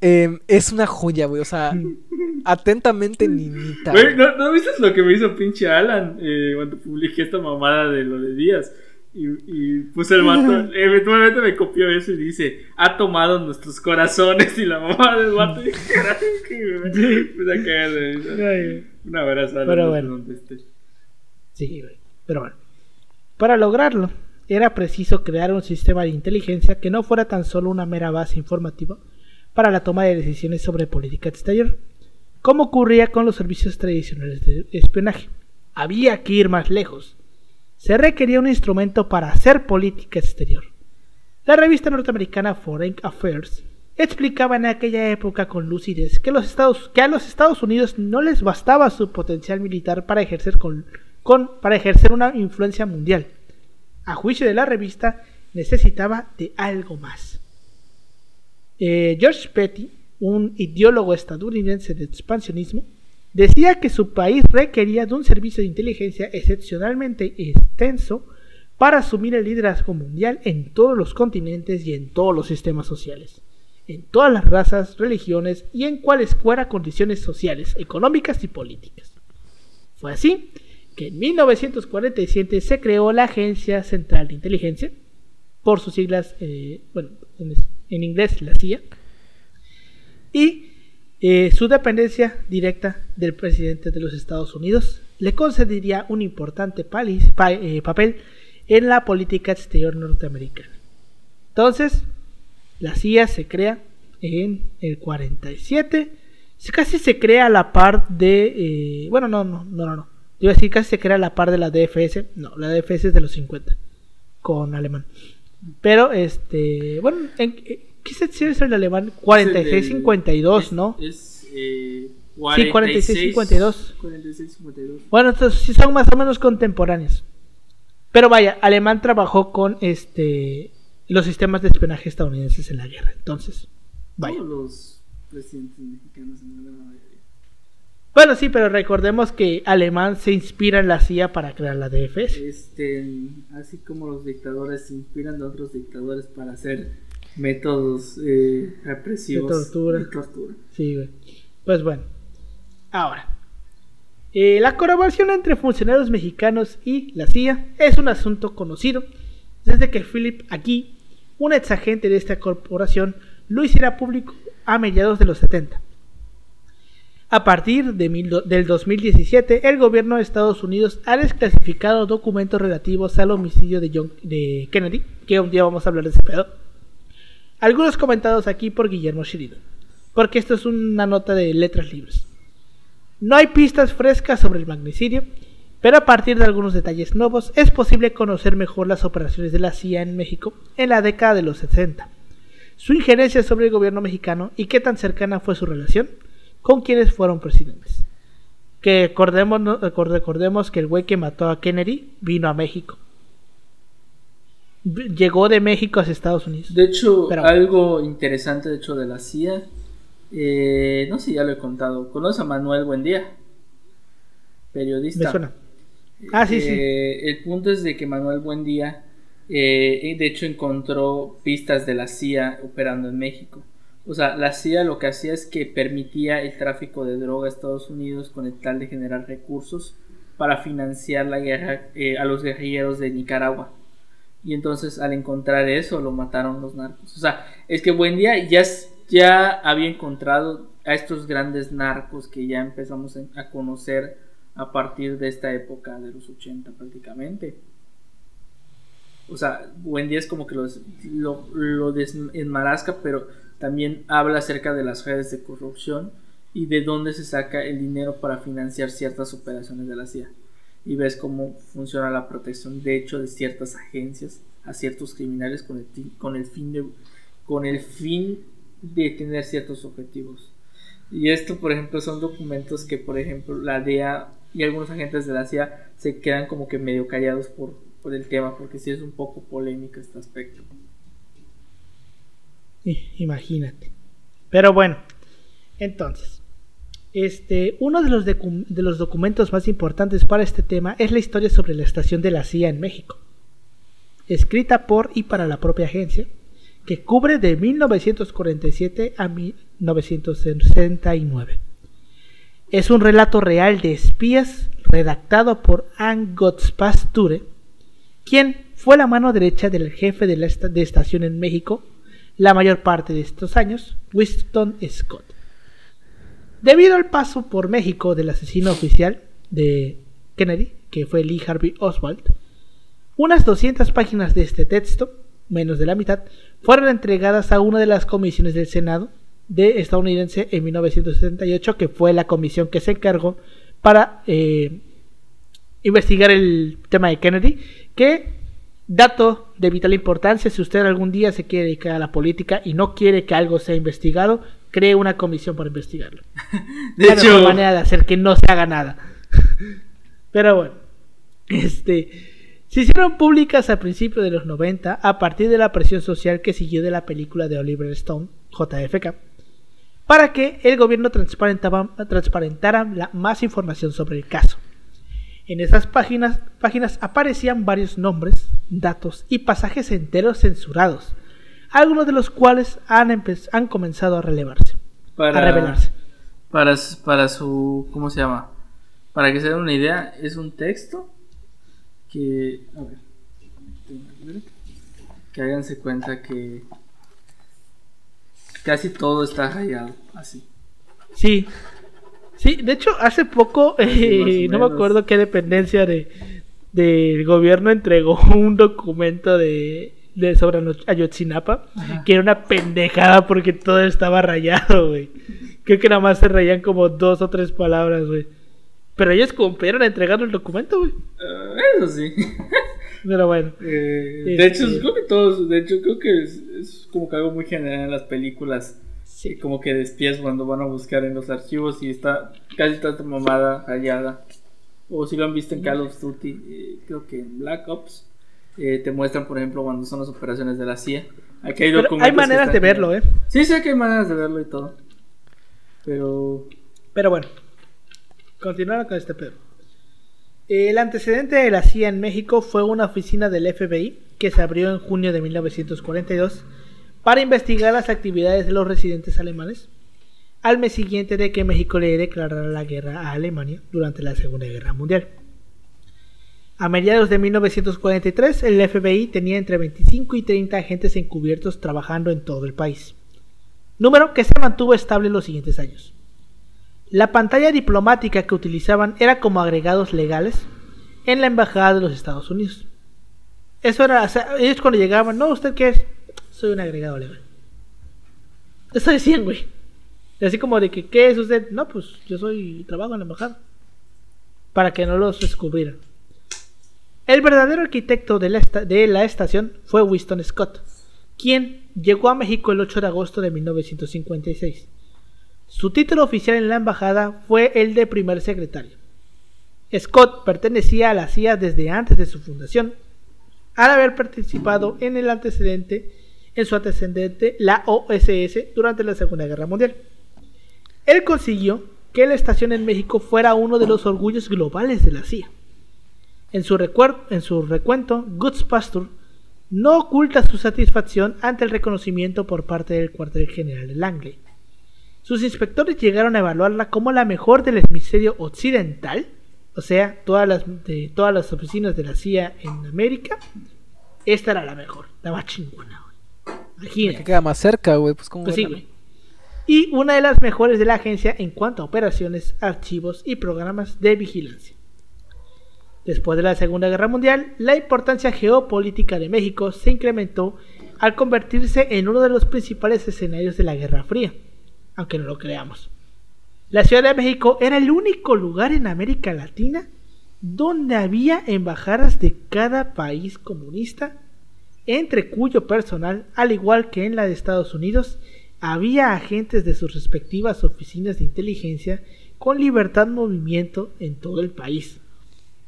eh, es una joya, güey. O sea, atentamente niñita. Güey. ¿no, ¿no viste lo que me hizo pinche Alan eh, cuando publiqué esta mamada de lo de Díaz? Y, y puse el vato, eventualmente me copió eso y dice, ha tomado nuestros corazones y la mamá del vato. Y dije, "Caray, que me- me da cagar de risa". Ay, güey. Un abrazo, Alan, Pero bueno. Sí. Pero bueno. Para lograrlo, era preciso crear un sistema de inteligencia que no fuera tan solo una mera base informativa para la toma de decisiones sobre política exterior, como ocurría con los servicios tradicionales de espionaje. Había que ir más lejos. Se requería un instrumento para hacer política exterior. La revista norteamericana Foreign Affairs explicaba en aquella época con lucidez que, que a los Estados Unidos no les bastaba su potencial militar para ejercer, con, para ejercer una influencia mundial. A juicio de la revista, necesitaba de algo más. Eh, George Petty, un ideólogo estadounidense de expansionismo, decía que su país requería de un servicio de inteligencia excepcionalmente extenso para asumir el liderazgo mundial en todos los continentes y en todos los sistemas sociales, en todas las razas, religiones y en cualesquiera condiciones sociales, económicas y políticas. Fue así que en 1947 se creó la Agencia Central de Inteligencia, por sus siglas, eh, bueno, en, inglés la CIA, y eh, su dependencia directa del presidente de los Estados Unidos le concedería un importante eh, papel en la política exterior norteamericana. Entonces, la CIA se crea en el 47. Se- Casi se crea a la par de... bueno, no, no, no, no, no. Iba a decir casi se crea a la par de la DFS. No, la DFS es de los 50. Con alemán. Pero, este... Bueno, ¿en, eh, ¿qué sección es el alemán? 46-52, Es- ¿no? Es, eh, Sí, 46-52. 46-52. Bueno, estos sí son más o menos contemporáneos. Pero vaya, Alemán trabajó con este los sistemas de espionaje estadounidenses en la guerra. Entonces, vaya. Todos los presidentes mexicanos en la mayoría. Bueno, sí, pero recordemos que Alemán se inspira en la CIA para crear la DFS. Este, así como los dictadores se inspiran de otros dictadores para hacer métodos eh, represivos De tortura. de tortura. Sí, güey. Pues bueno. Ahora. eh, la colaboración entre funcionarios mexicanos y la CIA es un asunto conocido desde que Philip aquí, un ex agente de esta corporación, lo hiciera público a mediados de los 70. A partir de del 2017, el gobierno de Estados Unidos ha desclasificado documentos relativos al homicidio de, John, de Kennedy, que un día vamos a hablar de ese pedo. Algunos comentados aquí por Guillermo Sheridan, porque esto es una nota de letras libres. No hay pistas frescas sobre el magnicidio, pero a partir de algunos detalles nuevos es posible conocer mejor las operaciones de la CIA en México en la década de los 60, su injerencia sobre el gobierno mexicano y qué tan cercana fue su relación con quienes fueron presidentes. Que recordemos, que el güey que mató a Kennedy vino a México. Llegó de México hacia Estados Unidos. De hecho, Pero- algo interesante de hecho de la CIA, eh, no sé si ya lo he contado, ¿conoces a Manuel Buendía? Periodista. Me suena. Ah, sí, sí. Eh, El punto es de que Manuel Buendía, eh, de hecho, encontró pistas de la CIA operando en México. O sea, la CIA lo que hacía es que permitía el tráfico de droga a Estados Unidos con el tal de generar recursos para financiar la guerra eh, a los guerrilleros de Nicaragua. Y entonces al encontrar eso lo mataron los narcos. O sea, es que Buendía ya, s- ya había encontrado a estos grandes narcos que ya empezamos a conocer a partir de esta época de los 80 prácticamente. O sea, Buendía es como que los, lo, lo pero también habla acerca de las redes de corrupción y de dónde se saca el dinero para financiar ciertas operaciones de la CIA. Y ves cómo funciona la protección de hecho de ciertas agencias a ciertos criminales con el, con el fin de con el fin de tener ciertos objetivos. Y esto, por ejemplo, son documentos que, por ejemplo, la DEA y algunos agentes de la CIA se quedan como que medio callados por, por el tema, porque sí es un poco polémico este aspecto. Imagínate. Pero bueno, entonces, este, uno de los, de los documentos más importantes para este tema es la historia sobre la estación de la CIA en México, escrita por y para la propia agencia, que cubre de 1947 a 1969. Es un relato real de espías redactado por Anne Pasture, quien fue la mano derecha del jefe de la de estación en México la mayor parte de estos años, Winston Scott. Debido al paso por México del asesino oficial de Kennedy, que fue Lee Harvey Oswald, unas 200 páginas de este texto, menos de la mitad, fueron entregadas a una de las comisiones del Senado de estadounidense en 1978, que fue la comisión que se encargó para eh, investigar el tema de Kennedy, que dato de vital importancia, si usted algún día se quiere dedicar a la política y no quiere que algo sea investigado, cree una comisión para investigarlo. De la mejor hecho, manera de hacer que no se haga nada. Pero bueno, este se hicieron públicas a principios de los 90 a partir de la presión social que siguió de la película de Oliver Stone, JFK, para que el gobierno transparentaba- transparentara la- más información sobre el caso. En esas páginas, páginas aparecían varios nombres, datos y pasajes enteros censurados, algunos de los cuales han, han comenzado a relevarse, para, a revelarse. para su, ¿cómo se llama? Para que se den una idea, es un texto que, a ver, que háganse cuenta que casi todo está rayado así. Sí. Sí, de hecho, hace poco, eh, no me acuerdo qué dependencia de del gobierno entregó un documento de, de sobre Ayotzinapa Ajá. que era una pendejada porque todo estaba rayado, güey. Creo que nada más se rayan como dos o tres palabras, güey. Pero ellos cumplieron entregando el documento, güey. Ah, eso sí. Pero bueno. Eh, Este- De hecho, creo que todos, de hecho, creo que es, es como que algo muy general en las películas. Sí. Como que despies cuando van a buscar en los archivos y está casi está mamada rayada. O si lo han visto en Call of Duty, eh, creo que en Black Ops, eh, te muestran, por ejemplo, cuando son las operaciones de la CIA. Aquí hay, documentos hay maneras de verlo, ¿eh? Sí, sé que hay maneras de verlo y todo. Pero Pero bueno, continuando con este pedo. El antecedente de la CIA en México fue una oficina del FBI que se abrió en junio de 1942 para investigar las actividades de los residentes alemanes al mes siguiente de que México le declarara la guerra a Alemania durante la Segunda Guerra Mundial. A mediados de 1943, el FBI tenía entre 25 y 30 agentes encubiertos trabajando en todo el país, número que se mantuvo estable los siguientes años. La pantalla diplomática que utilizaban era como agregados legales en la embajada de los Estados Unidos. Eso era, o ellos cuando llegaban, no, ¿usted qué es? Soy un agregado legal. Eso decían, güey. Así como de que, ¿qué es usted? No, pues yo soy, trabajo en la embajada. Para que no los descubrieran. El verdadero arquitecto de la, de la estación fue Winston Scott, quien llegó a México el 8 de agosto de 1956. Su título oficial en la embajada fue el de primer secretario. Scott pertenecía a la CIA desde antes de su fundación, al haber participado en el antecedente, en su antecedente, la OSS, durante la Segunda Guerra Mundial. Él consiguió que la estación en México fuera uno de los orgullos globales de la CIA. En su, en su recuento, Goods Pastor no oculta su satisfacción ante el reconocimiento por parte del cuartel general de Langley. Sus inspectores llegaron a evaluarla como la mejor del hemisferio occidental, o sea, todas las, de todas las oficinas de la CIA en América. Esta era la mejor, la más chingona, Que queda más cerca, güey. Pues, ¿cómo Pues sí, güey. Y una de las mejores de la agencia en cuanto a operaciones, archivos y programas de vigilancia. Después de la Segunda Guerra Mundial, la importancia geopolítica de México se incrementó al convertirse en uno de los principales escenarios de la Guerra Fría, aunque no lo creamos. La Ciudad de México era el único lugar en América Latina donde había embajadas de cada país comunista, entre cuyo personal, al igual que en la de Estados Unidos, había agentes de sus respectivas oficinas de inteligencia con libertad de movimiento en todo el país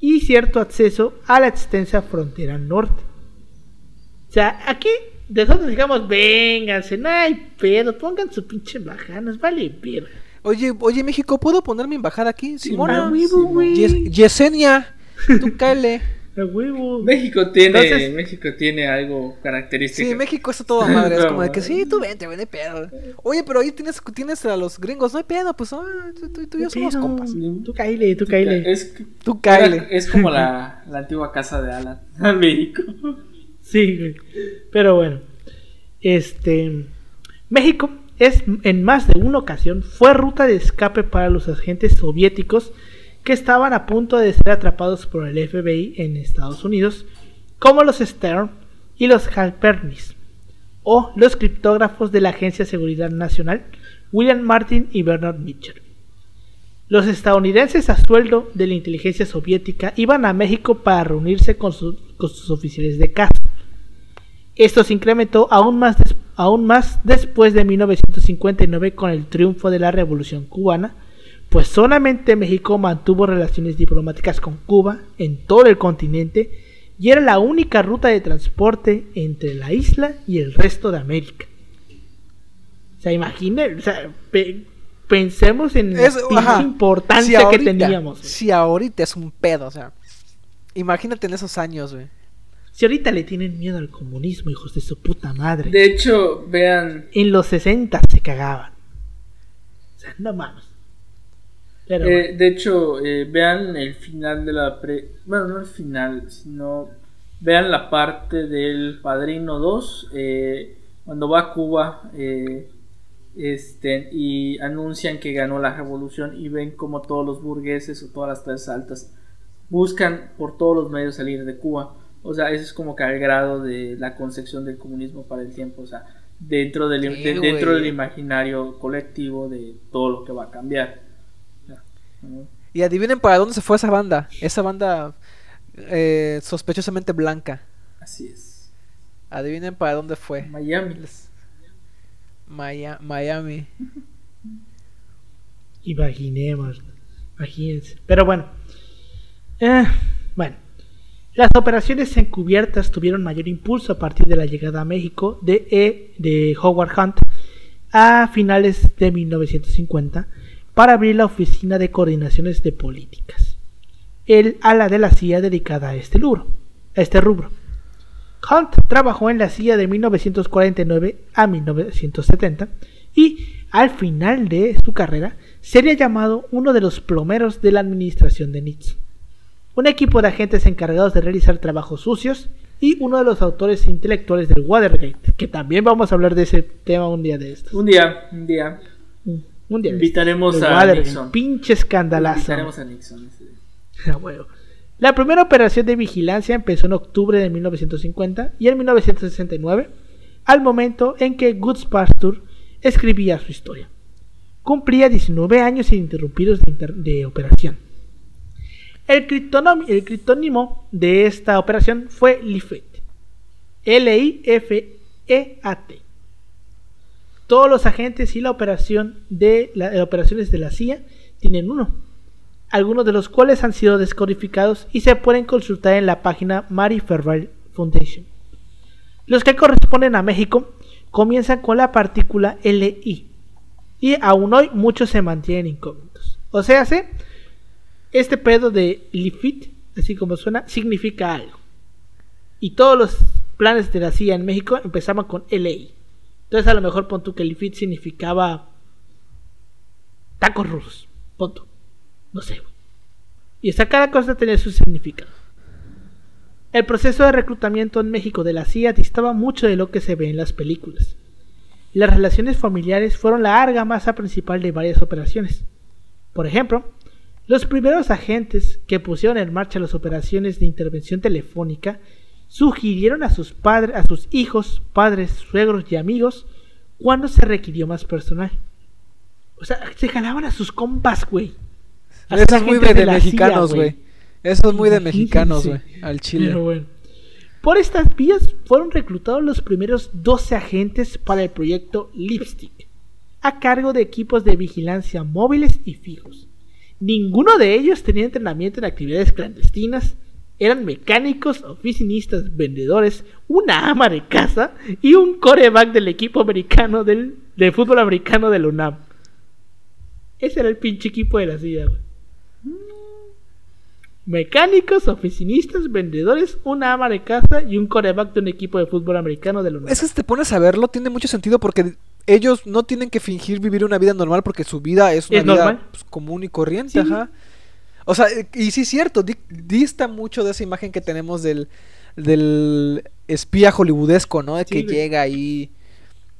y cierto acceso a la extensa frontera norte. O sea, aquí nosotros digamos, vénganse, no hay pedo, pongan su pinche embajada, nos vale verga. Oye, oye, México, ¿puedo poner mi embajada aquí? Simona. a huevo, güey. Yes- Yesenia, tú cáele. A huevo. México tiene, Entonces- México tiene algo característico. Sí, México está todo madre. Es como de que sí, tú vente, güey, no hay pedo. Oye, pero ahí tienes, tienes a los gringos, no hay pedo, pues ah, tú, tú- tú y yo somos compas. Tú caile, tú caile. Es, Tú es como la, la antigua casa de Alan en México. Sí, güey. Pero bueno. Este. México es en más de una ocasión fue ruta de escape para los agentes soviéticos que estaban a punto de ser atrapados por el FBI en Estados Unidos, como los Stern y los Halpernis, o los criptógrafos de la Agencia de Seguridad Nacional, William Martin y Bernard Mitchell. Los estadounidenses a sueldo de la inteligencia soviética iban a México para reunirse con, con sus oficiales de caza. Esto se incrementó aún más, aún más después de 1959 con el triunfo de la Revolución cubana, pues solamente México mantuvo relaciones diplomáticas con Cuba en todo el continente y era la única ruta de transporte entre la isla y el resto de América. O sea, imaginen, o sea, pe- pensemos en Es- la importancia Si que teníamos. Si ahorita es un pedo, o sea. Imagínate en esos años, güey. Si ahorita le tienen miedo al comunismo, hijos de su puta madre. De hecho, vean, En los 60 se cagaban. O sea, no mames. Pero eh, de hecho, eh, vean el final de la pre... Bueno, no el final, sino vean la parte del Padrino 2, eh, cuando va a Cuba eh, este, y anuncian que ganó la revolución y ven como todos los burgueses o todas las clases altas buscan por todos los medios salir de Cuba. O sea, eso es como que al grado de la concepción del comunismo para el tiempo. O sea, dentro del, de- dentro del imaginario colectivo de todo lo que va a cambiar. Y adivinen para dónde se fue esa banda. Esa banda eh, sospechosamente blanca. Así es. Adivinen para dónde fue. Miami. Les- Maya- Miami. Imaginemos, imagínense. Pero bueno, Eh, bueno, las operaciones encubiertas tuvieron mayor impulso a partir de la llegada a México de, E- de Howard Hunt a finales de 1950 para abrir la Oficina de Coordinaciones de Políticas, el ala de la CIA dedicada a este rubro. Este rubro. Hunt trabajó en la CIA de 1949 a 1970 y al final de su carrera sería llamado uno de los plomeros de la administración de Nixon. Un equipo de agentes encargados de realizar trabajos sucios y uno de los autores intelectuales del Watergate, que también vamos a hablar de ese tema un día de estos. Un día, un día. Un día de Invitaremos a Nixon. Pinche escandalazo. Invitaremos a Nixon. ese. A huevo. La primera operación de vigilancia empezó en octubre de 1950 y en 1969, al momento en que Goods Pasture escribía su historia. Cumplía 19 años ininterrumpidos de, inter- de operación. El, el criptónimo de esta operación fue Lifet. L-I-F-E-A-T. Todos los agentes y la operación de las operaciones de la CIA tienen uno algunos de los cuales han sido descodificados y se pueden consultar en la página Mary Ferrell Foundation. Los que corresponden a México comienzan con la partícula LI y aún hoy muchos se mantienen incógnitos. O sea, este pedo de Lifit, así como suena, significa algo. Y todos los planes de la CIA en México empezaban con LI. Entonces a lo mejor pon tú que Lifit significaba tacos rusos. Pon tú. No sé. Y esa cada cosa tenía su significado. El proceso de reclutamiento en México de la CIA distaba mucho de lo que se ve en las películas. Las relaciones familiares fueron la argamasa principal de varias operaciones. Por ejemplo, los primeros agentes que pusieron en marcha las operaciones de intervención telefónica sugirieron a sus padres, a sus hijos, padres, suegros y amigos cuando se requirió más personal. O sea, se jalaban a sus compas, güey. Eso es muy de, la mexicanos, güey. Eso es muy de mexicanos, güey. Al chile. Pero bueno. Por estas vías fueron reclutados los primeros 12 agentes para el proyecto Lipstick, a cargo de equipos de vigilancia móviles y fijos. Ninguno de ellos tenía entrenamiento en actividades clandestinas, eran mecánicos, oficinistas, vendedores, una ama de casa y un coreback del equipo americano del, de fútbol americano del UNAM. Ese era el pinche equipo de la CIA, güey. Mecánicos, oficinistas, vendedores, una ama de casa y un coreback de un equipo de fútbol americano del UNAM. Es que si te pones a verlo, tiene mucho sentido porque ellos no tienen que fingir vivir una vida normal porque su vida es una Es vida pues, común y corriente, Sí. ajá. O sea, y sí es cierto, di- dista mucho de esa imagen que tenemos del, del espía hollywoodesco, ¿no? De que llega ahí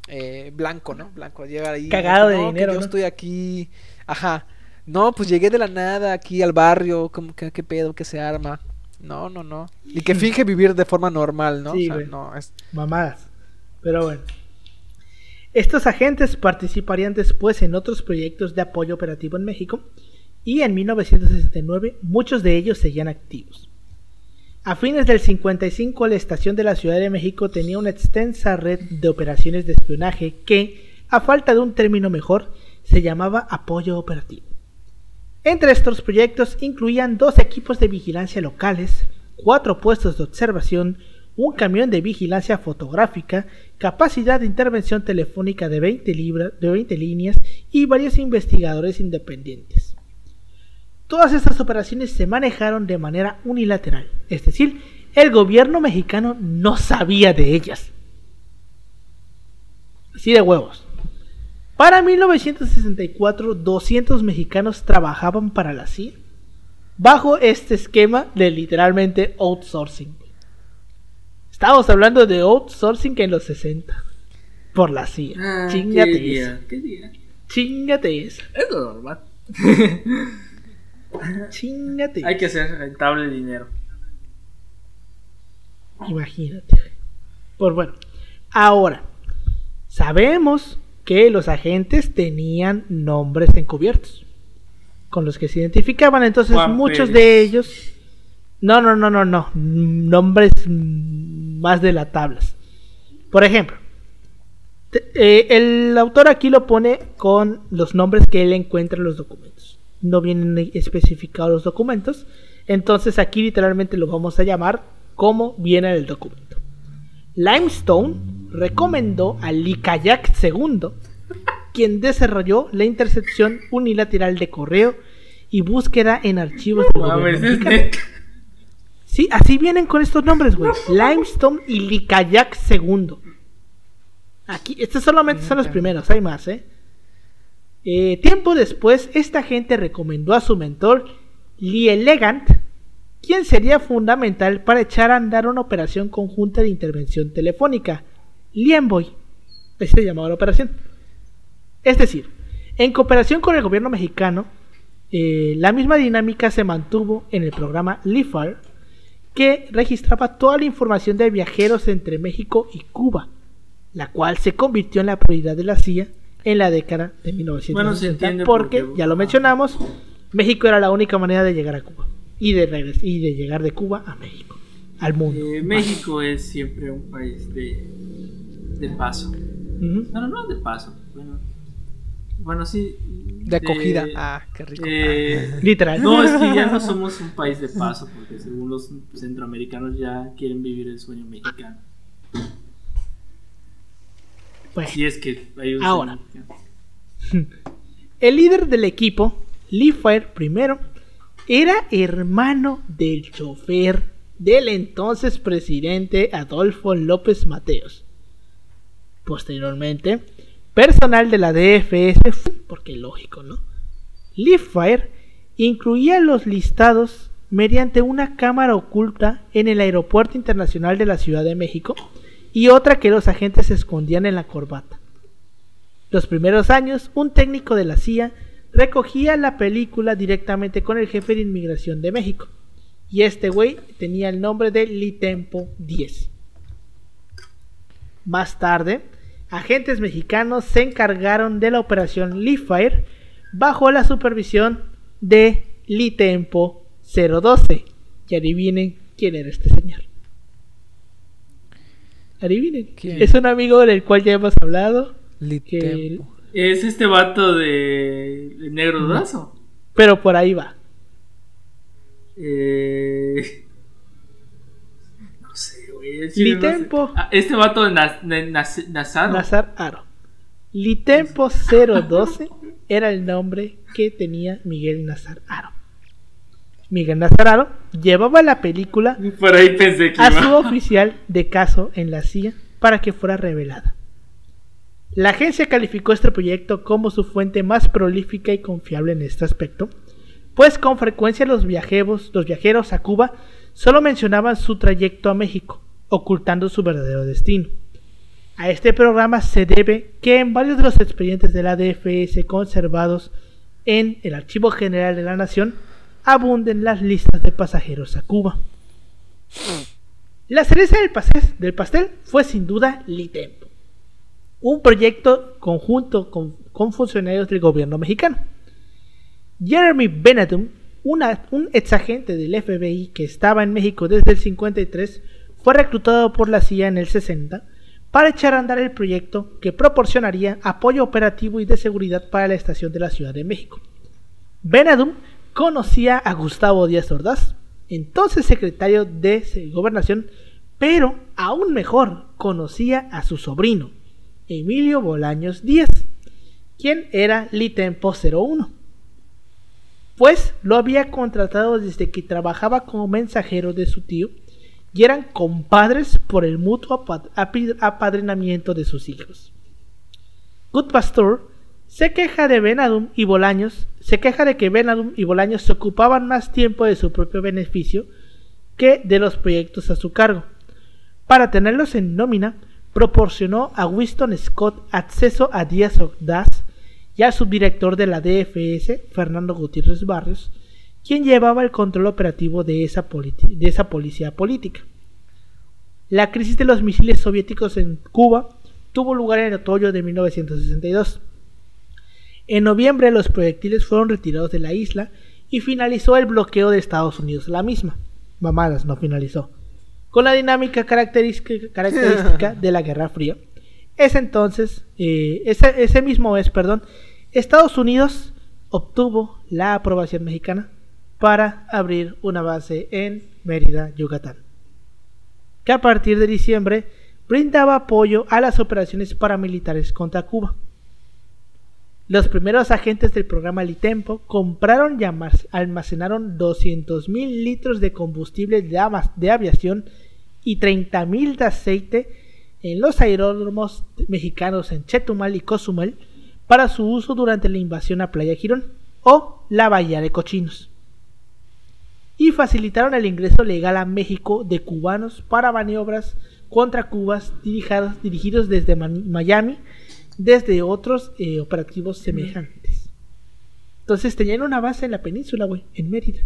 eh, blanco, ¿no? Blanco, llega ahí. Cagado de no, que dinero, Yo ¿no? estoy aquí, ajá. No, pues llegué de la nada aquí al barrio, como que qué pedo, que se arma. No, no, no. Y que finge vivir de forma normal, ¿no? Sí, o sea, no, es... Mamadas. Pero bueno. Estos agentes participarían después en otros proyectos de apoyo operativo en México y en 1969 muchos de ellos seguían activos. A fines del 55 la estación de la Ciudad de México tenía una extensa red de operaciones de espionaje que, a falta de un término mejor, se llamaba apoyo operativo. Entre estos proyectos incluían dos equipos de vigilancia locales, cuatro puestos de observación, un camión de vigilancia fotográfica, capacidad de intervención telefónica de 20, libra- de 20 líneas y varios investigadores independientes. Todas estas operaciones se manejaron de manera unilateral, es decir, el gobierno mexicano no sabía de ellas. Así de huevos. Para 1964, 200 mexicanos trabajaban para la CIA bajo este esquema de literalmente outsourcing. Estamos hablando de outsourcing en los 60. Por la CIA. Ah, Chingate ¿qué esa. día? ¿Qué día? Chingate esa. Es normal. Chingate Hay que hacer rentable el dinero. Imagínate. Pues bueno, ahora, sabemos que los agentes tenían nombres encubiertos con los que se identificaban, entonces Juan muchos Pérez. de ellos... No, no, no, no, no, nombres más de la tablas. Por ejemplo, te- eh, el autor aquí lo pone con los nombres que él encuentra en los documentos. No vienen especificados los documentos. Entonces aquí literalmente lo vamos a llamar como viene en el documento. Limestone recomendó a Likayak II, quien desarrolló la intercepción unilateral de correo y búsqueda en archivos gobierno neta. Sí, así vienen con estos nombres, güey. Limestone y Likayak II. Aquí, estos solamente son los primeros, hay más, ¿eh? Eh, Tiempo después, esta gente recomendó a su mentor, Lee Elegant, quien sería fundamental para echar a andar una operación conjunta de intervención telefónica, Lienboy. Así se llamaba la operación. Es decir, en cooperación con el gobierno mexicano, eh, la misma dinámica se mantuvo en el programa LIFAR, que registraba toda la información de viajeros entre México y Cuba, la cual se convirtió en la prioridad de la CIA en la década de 1960, Bueno, se entiende porque, porque- ya lo mencionamos, México era la única manera de llegar a Cuba y de, regres- y de llegar de Cuba a México, al mundo. Eh, México es siempre un país de, de paso. Ujú. No, no, no de paso. Bueno, bueno sí. De acogida. Ah, qué rico. eh, Literal. no, es que ya no somos un país de paso, porque según los centroamericanos ya quieren vivir el sueño mexicano. Bueno. Si es que hay un Ahora. El líder del equipo, Lee Fire primero, era hermano del chofer del entonces presidente Adolfo López Mateos. Posteriormente, personal de la DFS, porque lógico, ¿no? Lee Fire incluía los listados mediante una cámara oculta en el Aeropuerto Internacional de la Ciudad de México y otra que los agentes escondían en la corbata. Los primeros años, un técnico de la CIA recogía la película directamente con el jefe de inmigración de México. Y este güey tenía el nombre de Litempo 10. Más tarde, agentes mexicanos se encargaron de la operación Leafire bajo la supervisión de Litempo 012. Y adivinen quién era este señor. Adivinen. ¿Quién? Es un amigo del cual ya hemos hablado. que-. Es este vato de, de negro durazo. pero por ahí va. Eh... No sé, güey. no sé. Litempo. Ah, este vato de Naz- Naz- Nazaro. Nazar Aro. Litempo 012 era el nombre que tenía Miguel Nazar Aro. Miguel Nazar Aro llevaba la película Por ahí pensé que a iba. su oficial de caso en la CIA para que fuera revelada. La agencia calificó este proyecto como su fuente más prolífica y confiable en este aspecto, pues con frecuencia los viajeros, los viajeros a Cuba solo mencionaban su trayecto a México, ocultando su verdadero destino. A este programa se debe que en varios de los expedientes de la DFS conservados en el Archivo General de la Nación abunden las listas de pasajeros a Cuba. La cereza del pastel, del fue sin duda Litempo, un proyecto conjunto con, funcionarios del gobierno mexicano. Jeremy Benadum, una- un exagente del FBI que estaba en México desde el 53, fue reclutado por la CIA en el 60 para echar a andar el proyecto que proporcionaría apoyo operativo y de seguridad para la estación de la Ciudad de México. Benadum conocía a Gustavo Díaz Ordaz, entonces secretario de Gobernación, pero aún mejor conocía a su sobrino, Emilio Bolaños Díaz, quien era Litempo 01. Pues lo había contratado desde que trabajaba como mensajero de su tío y eran compadres por el mutuo apadrinamiento de sus hijos. Good Pastor se queja de Benadum y Bolaños, se queja de que Benadum y Bolaños se ocupaban más tiempo de su propio beneficio que de los proyectos a su cargo. Para tenerlos en nómina, proporcionó a Winston Scott acceso a Díaz Ordaz y al subdirector de la DFS, Fernando Gutiérrez Barrios, quien llevaba el control operativo de esa, de esa policía política. La crisis de los misiles soviéticos en Cuba tuvo lugar en otoño de 1962. En noviembre los proyectiles fueron retirados de la isla y finalizó el bloqueo de Estados Unidos la misma. Mamadas, no finalizó. Con la dinámica característica, de la Guerra Fría. Es entonces, eh, ese, ese mismo mes, perdón, Estados Unidos obtuvo la aprobación mexicana para abrir una base en Mérida, Yucatán, que a partir de diciembre brindaba apoyo a las operaciones paramilitares contra Cuba. Los primeros agentes del programa Litempo compraron y almacenaron 200.000 litros de combustible de, aviación y 30.000 de aceite en los aeródromos mexicanos en Chetumal y Cozumel para su uso durante la invasión a Playa Girón o la Bahía de Cochinos. Y facilitaron el ingreso legal a México de cubanos para maniobras contra Cuba dirigidos desde Miami desde otros eh, operativos semejantes. Entonces tenían una base en la península, güey, en Mérida.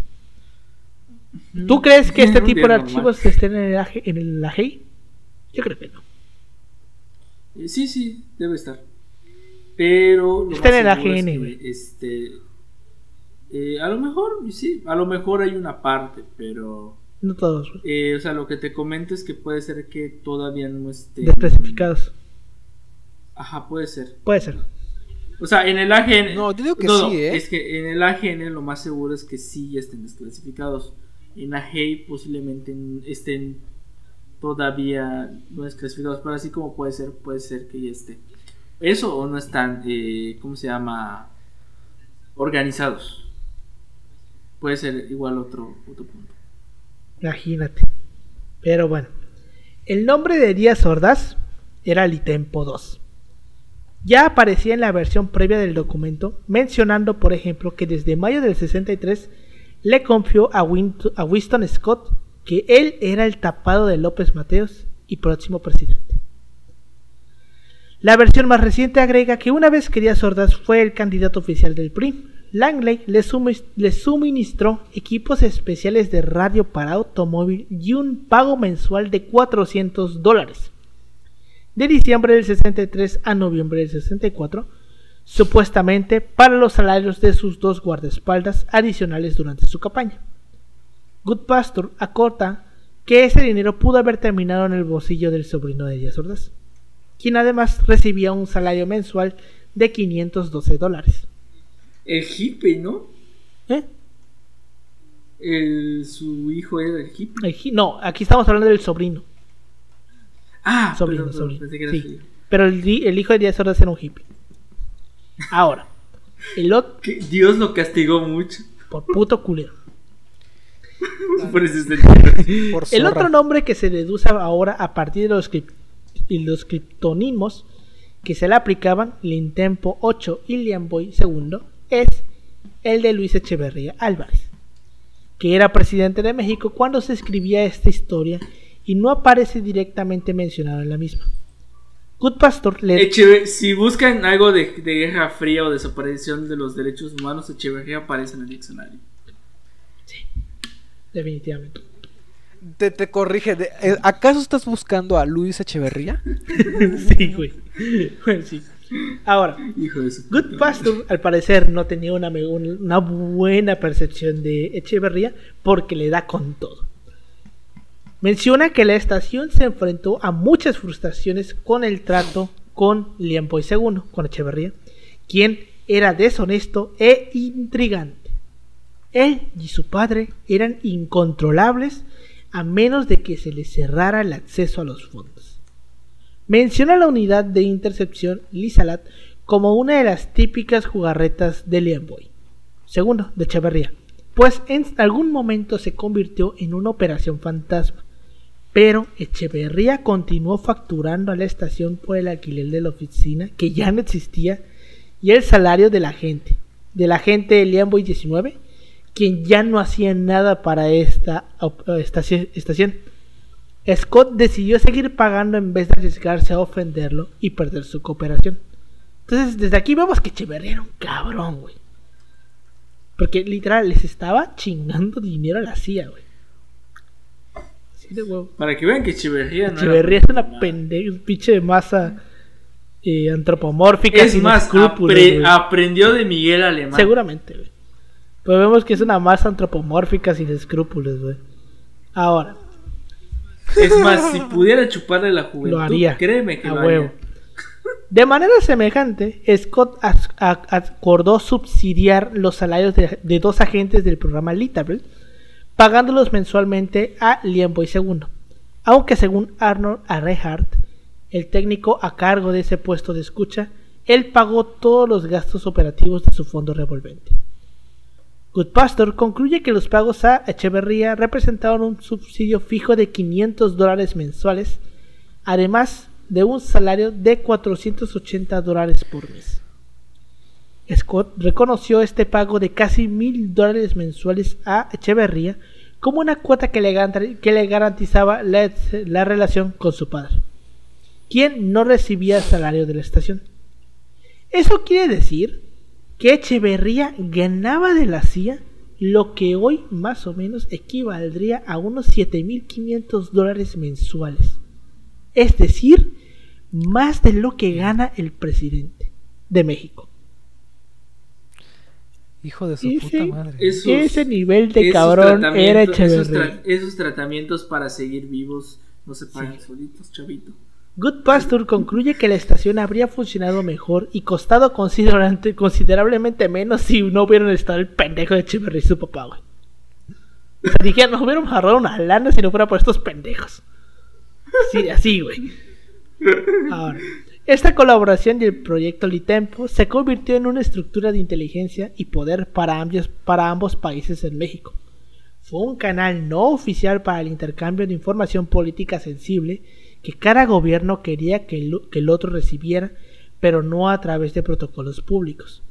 ¿Tú crees que este tipo de archivos estén en el, en el AGI? Yo creo que no. Eh, sí, sí, debe estar. Pero. Está en el AGN, este. Eh, a lo mejor, sí, a lo mejor hay una parte, pero. No todos. o sea, lo que te comento es que puede ser que todavía no estén. Desclasificados. Ajá, puede ser. Puede ser. O sea, en el AGN. No, digo que sí, ¿eh? Es que en el AGN lo más seguro es que sí estén desclasificados. En AGEI posiblemente estén todavía no desclasificados. Pero así como puede ser, puede ser que ya esté. Eso o no están, eh, ¿cómo se llama? Organizados. Puede ser igual otro, otro punto. Imagínate. Pero bueno. El nombre de Díaz Ordaz era Litempo 2 ya aparecía en la versión previa del documento, mencionando por ejemplo que desde mayo del 63 le confió a, Winston Scott que él era el tapado de López Mateos y próximo presidente. La versión más reciente agrega que una vez que Díaz Ordaz fue el candidato oficial del PRI, Langley le, le, suministró equipos especiales de radio para automóvil y un pago mensual de 400 dólares de diciembre del 63 a noviembre del 64, supuestamente para los salarios de sus dos guardaespaldas adicionales durante su campaña. Goodpasture acorta que ese dinero pudo haber terminado en el bolsillo del sobrino de Díaz Ordaz, quien además recibía un salario mensual de 512 dólares. El hippie, ¿no? ¿Eh? El, su hijo era el hippie. no, aquí estamos hablando del sobrino. Ah, sobrino, Pero el, hijo de Díaz Ordaz era un hippie. Ahora, el otro. Dios lo castigó mucho. Por puto culero. por el otro nombre que se deduce ahora a partir de los, los criptonimos que se le aplicaban Lintempo 8 y Liamboy II es el de Luis Echeverría Álvarez, que era presidente de México cuando se escribía esta historia y no aparece directamente mencionado en la misma. Good Pastor le... si buscan algo de, guerra fría o desaparición de los derechos humanos, Echeverría aparece en el diccionario. Sí, definitivamente. Te, te corrige, eh, ¿acaso estás buscando a Luis Echeverría? sí, güey. sí. Ahora, Good Pastor al parecer no tenía una, una buena percepción de Echeverría porque le da con todo. Menciona que la estación se enfrentó a muchas frustraciones con el trato con Liampoy II, con Echeverría, quien era deshonesto e intrigante. Él y su padre eran incontrolables a menos de que se les cerrara el acceso a los fondos. Menciona la unidad de intercepción Lisalat como una de las típicas jugarretas de Liamboy. Segundo, de Echeverría, pues en algún momento se convirtió en una operación fantasma pero Echeverría continuó facturando a la estación por el alquiler de la oficina, que ya no existía, y el salario de la gente, de la gente de Liamboy 19, quien ya no hacía nada para esta estación. Scott decidió seguir pagando en vez de arriesgarse a ofenderlo y perder su cooperación. Entonces, desde aquí vemos que Echeverría era un cabrón, güey. Porque literal les estaba chingando dinero a la CIA, güey. De huevo. Para que vean que no era Echeverría es una pendeja, un pinche masa eh, antropomórfica. Es sin más, apre- aprendió de Miguel Alemán. Seguramente, güey. Pero vemos que es una masa antropomórfica sin escrúpulos, güey. Ahora, Es más, si pudiera chuparle la juventud, lo haría. créeme que a lo huevo. haría. De manera semejante, Scott acordó subsidiar los salarios de, de dos agentes del programa Litable, pagándolos mensualmente a Lienboy II. Aunque según Arnold Arrehart, el técnico a cargo de ese puesto de escucha, él pagó todos los gastos operativos de su fondo revolvente. Goodpastor concluye que los pagos a Echeverría representaban un subsidio fijo de 500 dólares mensuales, además de un salario de 480 dólares por mes. Scott reconoció este pago de casi mil dólares mensuales a Echeverría como una cuota que le, garantizaba la, la relación con su padre, quien no recibía salario de la estación. Eso quiere decir que Echeverría ganaba de la CIA lo que hoy más o menos equivaldría a unos 7.500 dólares mensuales. Es decir, más de lo que gana el presidente de México. Hijo de su puta madre. Esos- Ese nivel de esos cabrón era esos, Echeverría. tra- esos tratamientos para seguir vivos no se pagan solitos, chavito. Goodpasture concluye que la estación habría funcionado mejor y costado considerante- considerablemente menos si no hubieran estado el pendejo de Echeverría y su papá, güey. O sea, dijeron, nos hubieran ahorrado una lana si no fuera por estos pendejos. Sí, así, güey. Ahora, esta colaboración y el proyecto Litempo se convirtió en una estructura de inteligencia y poder para ambos, países en México. Fue un canal no oficial para el intercambio de información política sensible que cada gobierno quería que el, que el otro recibiera, pero no a través de protocolos públicos.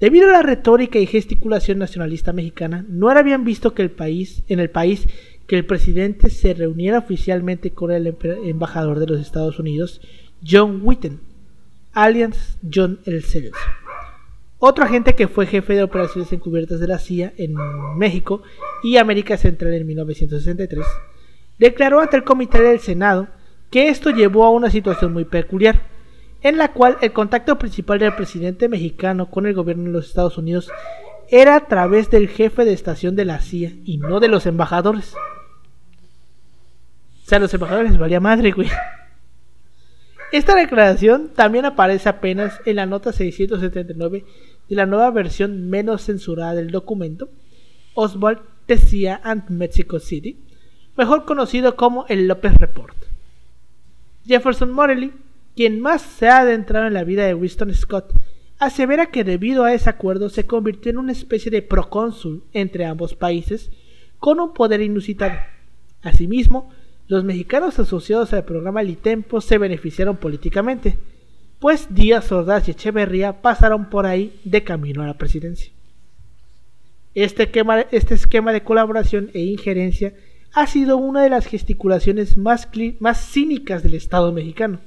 Debido a la retórica y gesticulación nacionalista mexicana, no era bien visto que el país, en el país que el presidente se reuniera oficialmente con el embajador de los Estados Unidos, John Witten, alias John el Celoso. Otro agente que fue jefe de operaciones encubiertas de la CIA en México y América Central en 1963, declaró ante el comité del Senado que esto llevó a una situación muy peculiar, en la cual el contacto principal del presidente mexicano con el gobierno de los Estados Unidos era a través del jefe de estación de la CIA y no de los embajadores. O sea, los embajadores valía madre, güey. Esta declaración también aparece apenas en la nota 679 de la nueva versión menos censurada del documento, Oswald Tesia and Mexico City, mejor conocido como el López Report. Jefferson Morley, quien más se ha adentrado en la vida de Winston Scott, asevera que debido a ese acuerdo se convirtió en una especie de procónsul entre ambos países con un poder inusitado. Asimismo, los mexicanos asociados al programa Litempo se beneficiaron políticamente, pues Díaz Ordaz y Echeverría pasaron por ahí de camino a la presidencia. Este esquema, este de colaboración e injerencia ha sido una de las gesticulaciones más cínicas del Estado mexicano.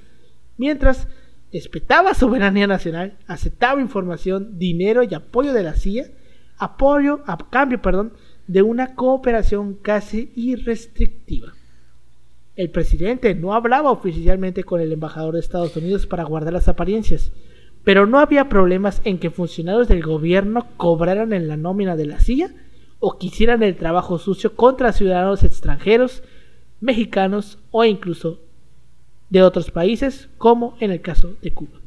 Mientras respetaba soberanía nacional, aceptaba información, dinero y apoyo de la CIA, apoyo a cambio, perdón, de una cooperación casi irrestrictiva. El presidente no hablaba oficialmente con el embajador de Estados Unidos para guardar las apariencias, pero no había problemas en que funcionarios del gobierno cobraran en la nómina de la CIA o quisieran el trabajo sucio contra ciudadanos extranjeros, mexicanos o incluso de otros países, como en el caso de Cuba.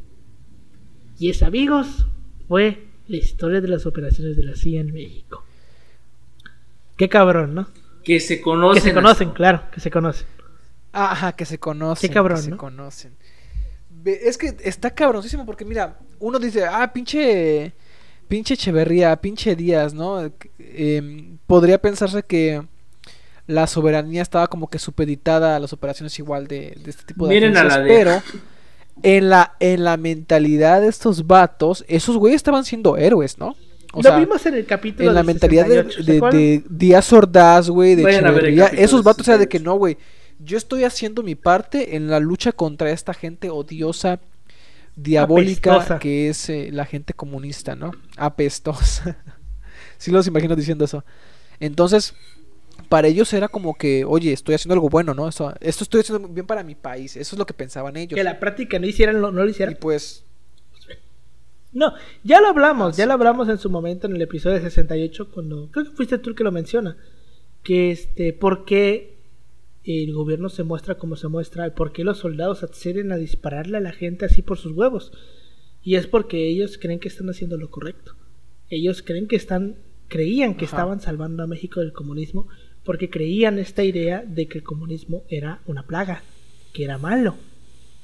Y esa, amigos, fue la historia de las operaciones de la CIA en México. Qué cabrón, ¿no? Que se conocen. Que se conocen, claro, que se conocen. Ah, Ajá, que se conocen. Qué cabrón, que se ¿no? conocen. Es que está cabroncísimo porque mira, uno dice, ah, pinche, pinche Echeverría, pinche Díaz, ¿no? Em, podría pensarse que la soberanía estaba como que supeditada a las operaciones igual de, de este tipo de Miren a la agencias, de- pero en la, en la mentalidad de estos vatos, esos güeyes estaban siendo héroes, ¿no? O Lo sea, vimos en el capítulo en la mentalidad de, 68, ¿se de, Díaz Ordaz, güey, de Echeverría, esos vatos era de que 68. no, güey. Yo estoy haciendo mi parte en la lucha contra esta gente odiosa, diabólica, Apestosa. que es eh, la gente comunista, ¿no? Apestosa. sí los imagino diciendo eso. Entonces, para ellos era como que, oye, estoy haciendo algo bueno, ¿no? Esto estoy haciendo bien para mi país. Eso es lo que pensaban ellos. Que la práctica no hicieran, lo- no lo Y hicieran. pues, No, ya lo hablamos, ya lo hablamos en su momento en el episodio 68 cuando creo que fuiste tú el que lo menciona, que este, por qué el gobierno se muestra como se muestra, y por qué los soldados acceden a dispararle a la gente así por sus huevos. Y es porque ellos creen que están haciendo lo correcto. Ellos creen que están creían que Ajá. estaban salvando a México del comunismo porque creían esta idea de que el comunismo era una plaga, que era malo.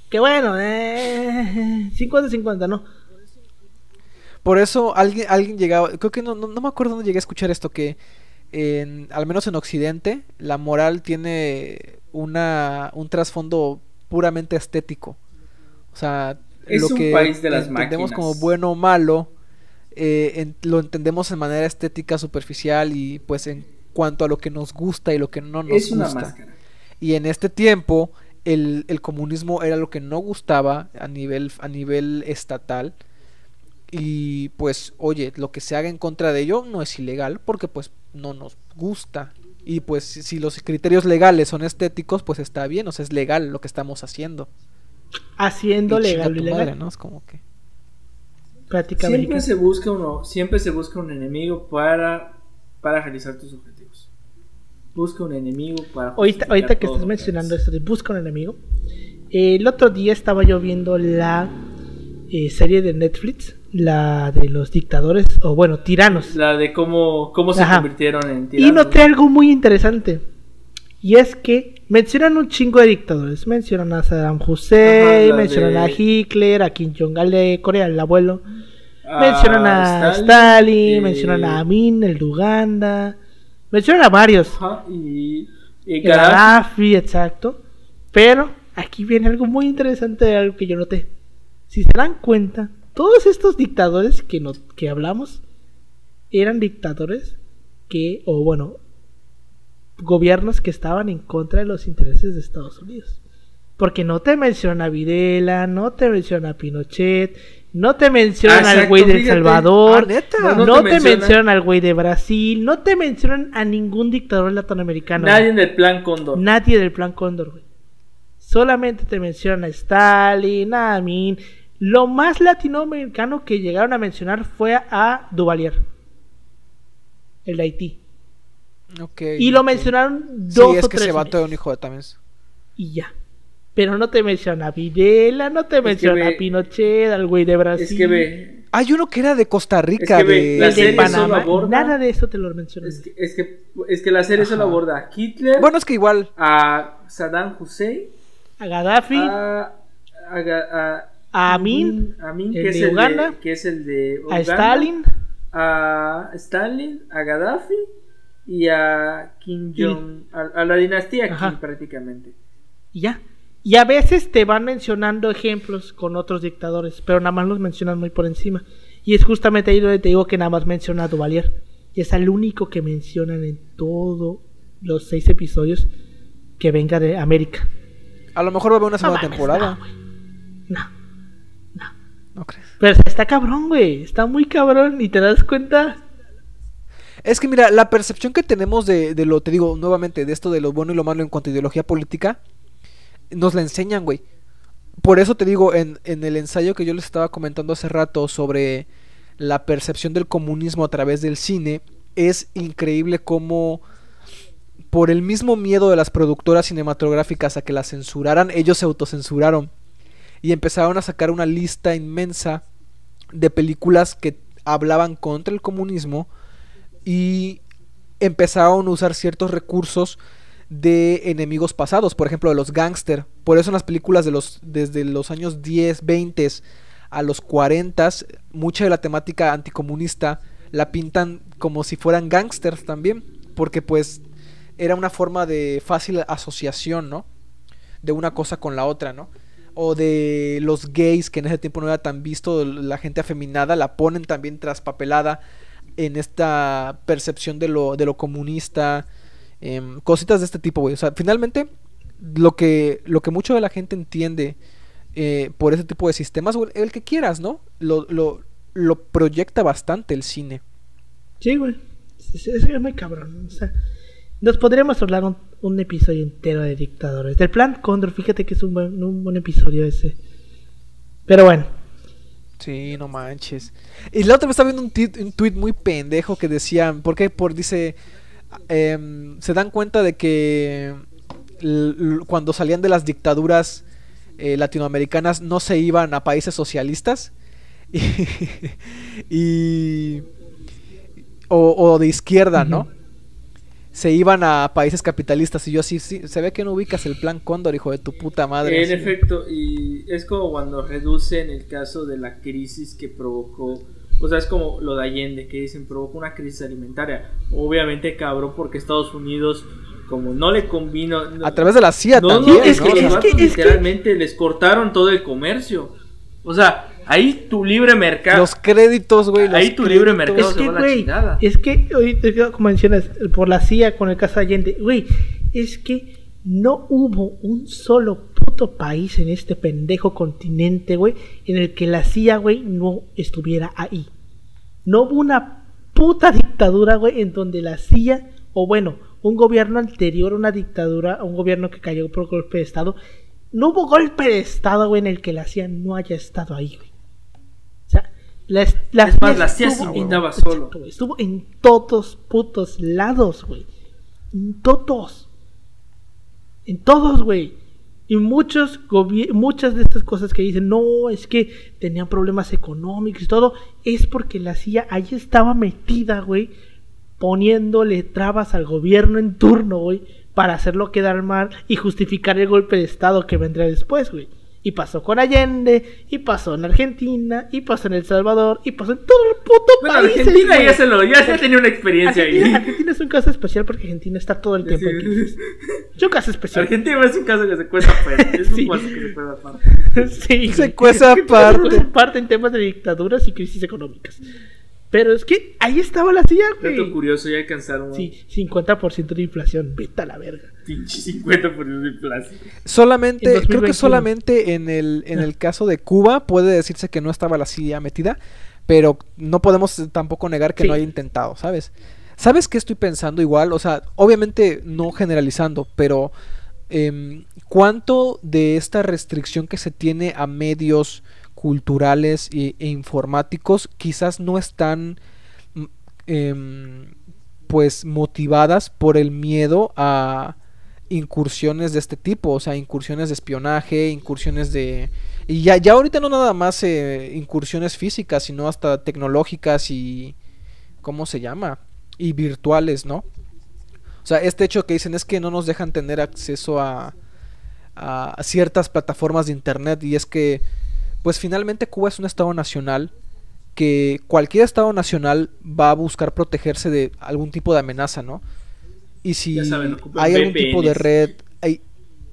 Que bueno, eh, 50-50, ¿no? por eso alguien, alguien llegaba, creo que no, no, no me acuerdo dónde llegué a escuchar esto, que en, al menos en Occidente, la moral tiene una, un trasfondo puramente estético. O sea, Es lo un que país de las entendemos máquinas. como bueno o malo, eh, en- lo entendemos en manera estética superficial y pues en cuanto a lo que nos gusta y lo que no nos es una gusta. máscara. Y en este tiempo el, el comunismo era lo que no gustaba a nivel, a nivel estatal. Y pues, oye, lo que se haga en contra de ello no es ilegal porque pues no nos gusta. Y pues si, si los criterios legales son estéticos, pues está bien, o sea, es legal lo que estamos haciendo. Haciendo Y legal o tu ilegal. madre, ¿no? Es como que... prácticamente. Siempre se busca uno, siempre se busca un enemigo para, para realizar tus objetivos. Busca un enemigo para Ahorita, ahorita que estás mencionando esto de busca un enemigo, eh, el otro día estaba yo viendo la eh, serie de Netflix, la de los dictadores, o bueno, tiranos. La de cómo, cómo se Ajá. convirtieron en Y tiranos. noté algo muy interesante. Y es que mencionan un chingo de dictadores. Mencionan a Saddam Hussein, Ajá, mencionan de- a Hitler, a Kim Jong-un de Corea, el abuelo. Ah, mencionan a Stalin, Stalin, eh, mencionan a Amin, el de Uganda. Mencionan a varios. Ajá, y, y Gaddafi. Gaddafi, exacto. Pero aquí viene algo muy interesante de algo que yo noté. Si se dan cuenta, todos estos dictadores que, no, que hablamos eran dictadores que, o bueno, gobiernos que estaban en contra de los intereses de Estados Unidos. Porque no te menciona a Videla, no te menciona a Pinochet, no te mencionan Ah, al exacto, güey de El. Salvador, Ah, ¿neta? no, No, no te, te menciona- mencionan al güey de Brasil, no te mencionan a ningún dictador latinoamericano. Nadie en el plan Cóndor. Nadie del plan Cóndor, güey. Solamente te mencionan a Stalin, a Amin. Lo más latinoamericano que llegaron a mencionar fue a Duvalier. El de Haití. ok, Y lo mencionaron Sí, dos es o que tres vato veces. era un hijo de también. Y ya. Pero no te menciona a Videla, no te que menciona ve- a Pinochet, al güey de Brasil. Es que ve, Hay uno que era de Costa Rica, que ve, de... la de serie solo Panamá. aborda- Nada de eso te lo mencionan. es que, es que, es que la serie solo aborda a Hitler, Bueno, es que igual... a Saddam Hussein, A Gaddafi, a, a, a, a Amin, Amin, el que, es de el Uganda, de, que es el de a Uganda, Stalin. a Stalin, a Gaddafi y a Kim Y- Jong, a, a la dinastía Ajá. Kim prácticamente. Y ya. Y a veces te van mencionando ejemplos con otros dictadores, pero nada más los mencionan muy por encima. Y es justamente ahí donde te digo que nada más menciona a Duvalier. Y es el único que mencionan en todos los seis episodios que venga de América. A lo mejor va a haber una segunda temporada. No. ¿No crees? Pero está cabrón, güey. Está muy cabrón. Y te das cuenta. Es que mira, la percepción que tenemos de, de lo, te digo nuevamente, de esto de lo bueno y lo malo en cuanto a ideología política, nos la enseñan, güey. Por eso te digo, en, en el ensayo que yo les estaba comentando hace rato sobre la percepción del comunismo a través del cine, es increíble cómo por el mismo miedo de las productoras cinematográficas a que la censuraran, ellos se autocensuraron y empezaron a sacar una lista inmensa de películas que hablaban contra el comunismo y empezaron a usar ciertos recursos de enemigos pasados, por ejemplo, de los gángster. Por eso en las películas de los desde los años 10, 20 a los 40, mucha de la temática anticomunista la pintan como si fueran gángsters también, porque pues era una forma de fácil asociación, ¿no? De una cosa con la otra, ¿no? O de los gays, que en ese tiempo no era tan visto, la gente afeminada, la ponen también traspapelada en esta percepción de lo, de lo comunista, em, cositas de este tipo, güey. O sea, finalmente lo que, lo que mucho de la gente entiende eh, por ese tipo de sistemas, el, que quieras, ¿no? Lo, lo, proyecta bastante el cine. Sí, güey. Es- es muy cabrón. O sea, nos podríamos hablar un, un episodio entero de dictadores. Del plan Condor, fíjate que es un buen, un buen episodio ese. Pero bueno. Sí, no manches. Y la otra vez estaba viendo un, un tweet muy pendejo que decía, porque por dice, em, se dan cuenta de que cuando salían de las dictaduras eh, latinoamericanas no se iban a países socialistas y, y- o, o de izquierda, ¿no? Se iban a países capitalistas y yo sí, sí, se ve que no ubicas el plan Cóndor, hijo de tu puta madre. En así. efecto, y es como cuando reducen el caso de la crisis que provocó, o sea, es como lo de Allende, que dicen provocó una crisis alimentaria. Obviamente, cabrón, porque Estados Unidos, como no le convino. A través de la CIA no, también, no, es ¿no? que, es que- vatos es que- literalmente les cortaron todo el comercio. O sea, ahí tu libre mercado. Los créditos, güey. Ahí los tu libre mercado. Es que, güey, es que, ahorita, como mencionas, por la CIA con el caso de Allende, güey, es que no hubo un solo puto país en este pendejo continente, güey, en el que la CIA, güey, no estuviera ahí. No hubo una puta dictadura, güey, en donde la CIA, o bueno, un gobierno anterior a una dictadura, un gobierno que cayó por golpe de Estado, no hubo golpe de Estado, güey, en el que la CIA no haya estado ahí, güey. Es- más, la CIA estuvo se solo. Exacto, Estuvo en todos putos lados, güey. En todos. En todos, güey. Y muchos muchas de estas cosas que dicen, no, es que tenían problemas económicos y todo, es porque la CIA ahí estaba metida, güey, poniéndole trabas al gobierno en turno, güey, para hacerlo quedar mal y justificar el golpe de Estado que vendría después, güey. Y pasó con Allende, y pasó en Argentina, y pasó en El Salvador, y pasó en todo el puto Bueno, país. Argentina ya se lo, ya se tenía una experiencia Argentina, ahí. Argentina es un caso especial porque Argentina está todo el tiempo aquí. Sí. Es un caso especial. Argentina es un caso que se cuesta aparte. Es un caso que se cuesta aparte. sí, Se cueza aparte. Aparte en temas de dictaduras y crisis económicas. Pero es que ahí estaba la Dato güey. curioso, ya alcanzaron Sí, 50% de inflación. Vete a la verga. pinche 50% de plástico. Solamente, En creo que 2021. solamente en el, en el caso de Cuba puede decirse que no estaba la CIA metida, pero no podemos tampoco negar que Sí. no haya intentado, ¿sabes? ¿Sabes qué estoy pensando igual? O sea, obviamente no generalizando, pero em, ¿cuánto de esta restricción que se tiene a medios culturales e informáticos quizás no están mm, em, pues motivadas por el miedo a incursiones de este tipo, o sea, incursiones de espionaje, incursiones de... Y ya, ya ahorita no nada más eh, incursiones físicas, sino hasta tecnológicas y... ¿Cómo se llama? Y virtuales, ¿no? O sea, este hecho que dicen es que no nos dejan tener acceso a, a ciertas plataformas de internet y es que, pues finalmente Cuba es un estado nacional que cualquier estado nacional va a buscar protegerse de algún tipo de amenaza, ¿no? Y si saben, hay algún tipo de red hay-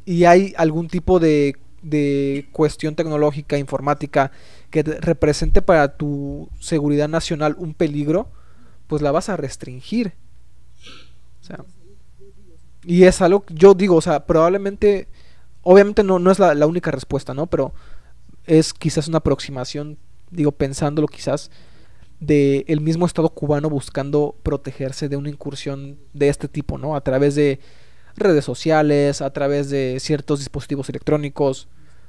y hay algún tipo de, de cuestión tecnológica, informática, que te- represente para tu seguridad nacional un peligro, pues la vas a restringir. O sea, y es algo, yo digo, o sea, probablemente, obviamente no, no es la, la única respuesta, ¿no? Pero es quizás una aproximación, digo, pensándolo quizás, de el mismo Estado cubano buscando protegerse de una incursión de este tipo, ¿no? A través de redes sociales, a través de ciertos dispositivos electrónicos,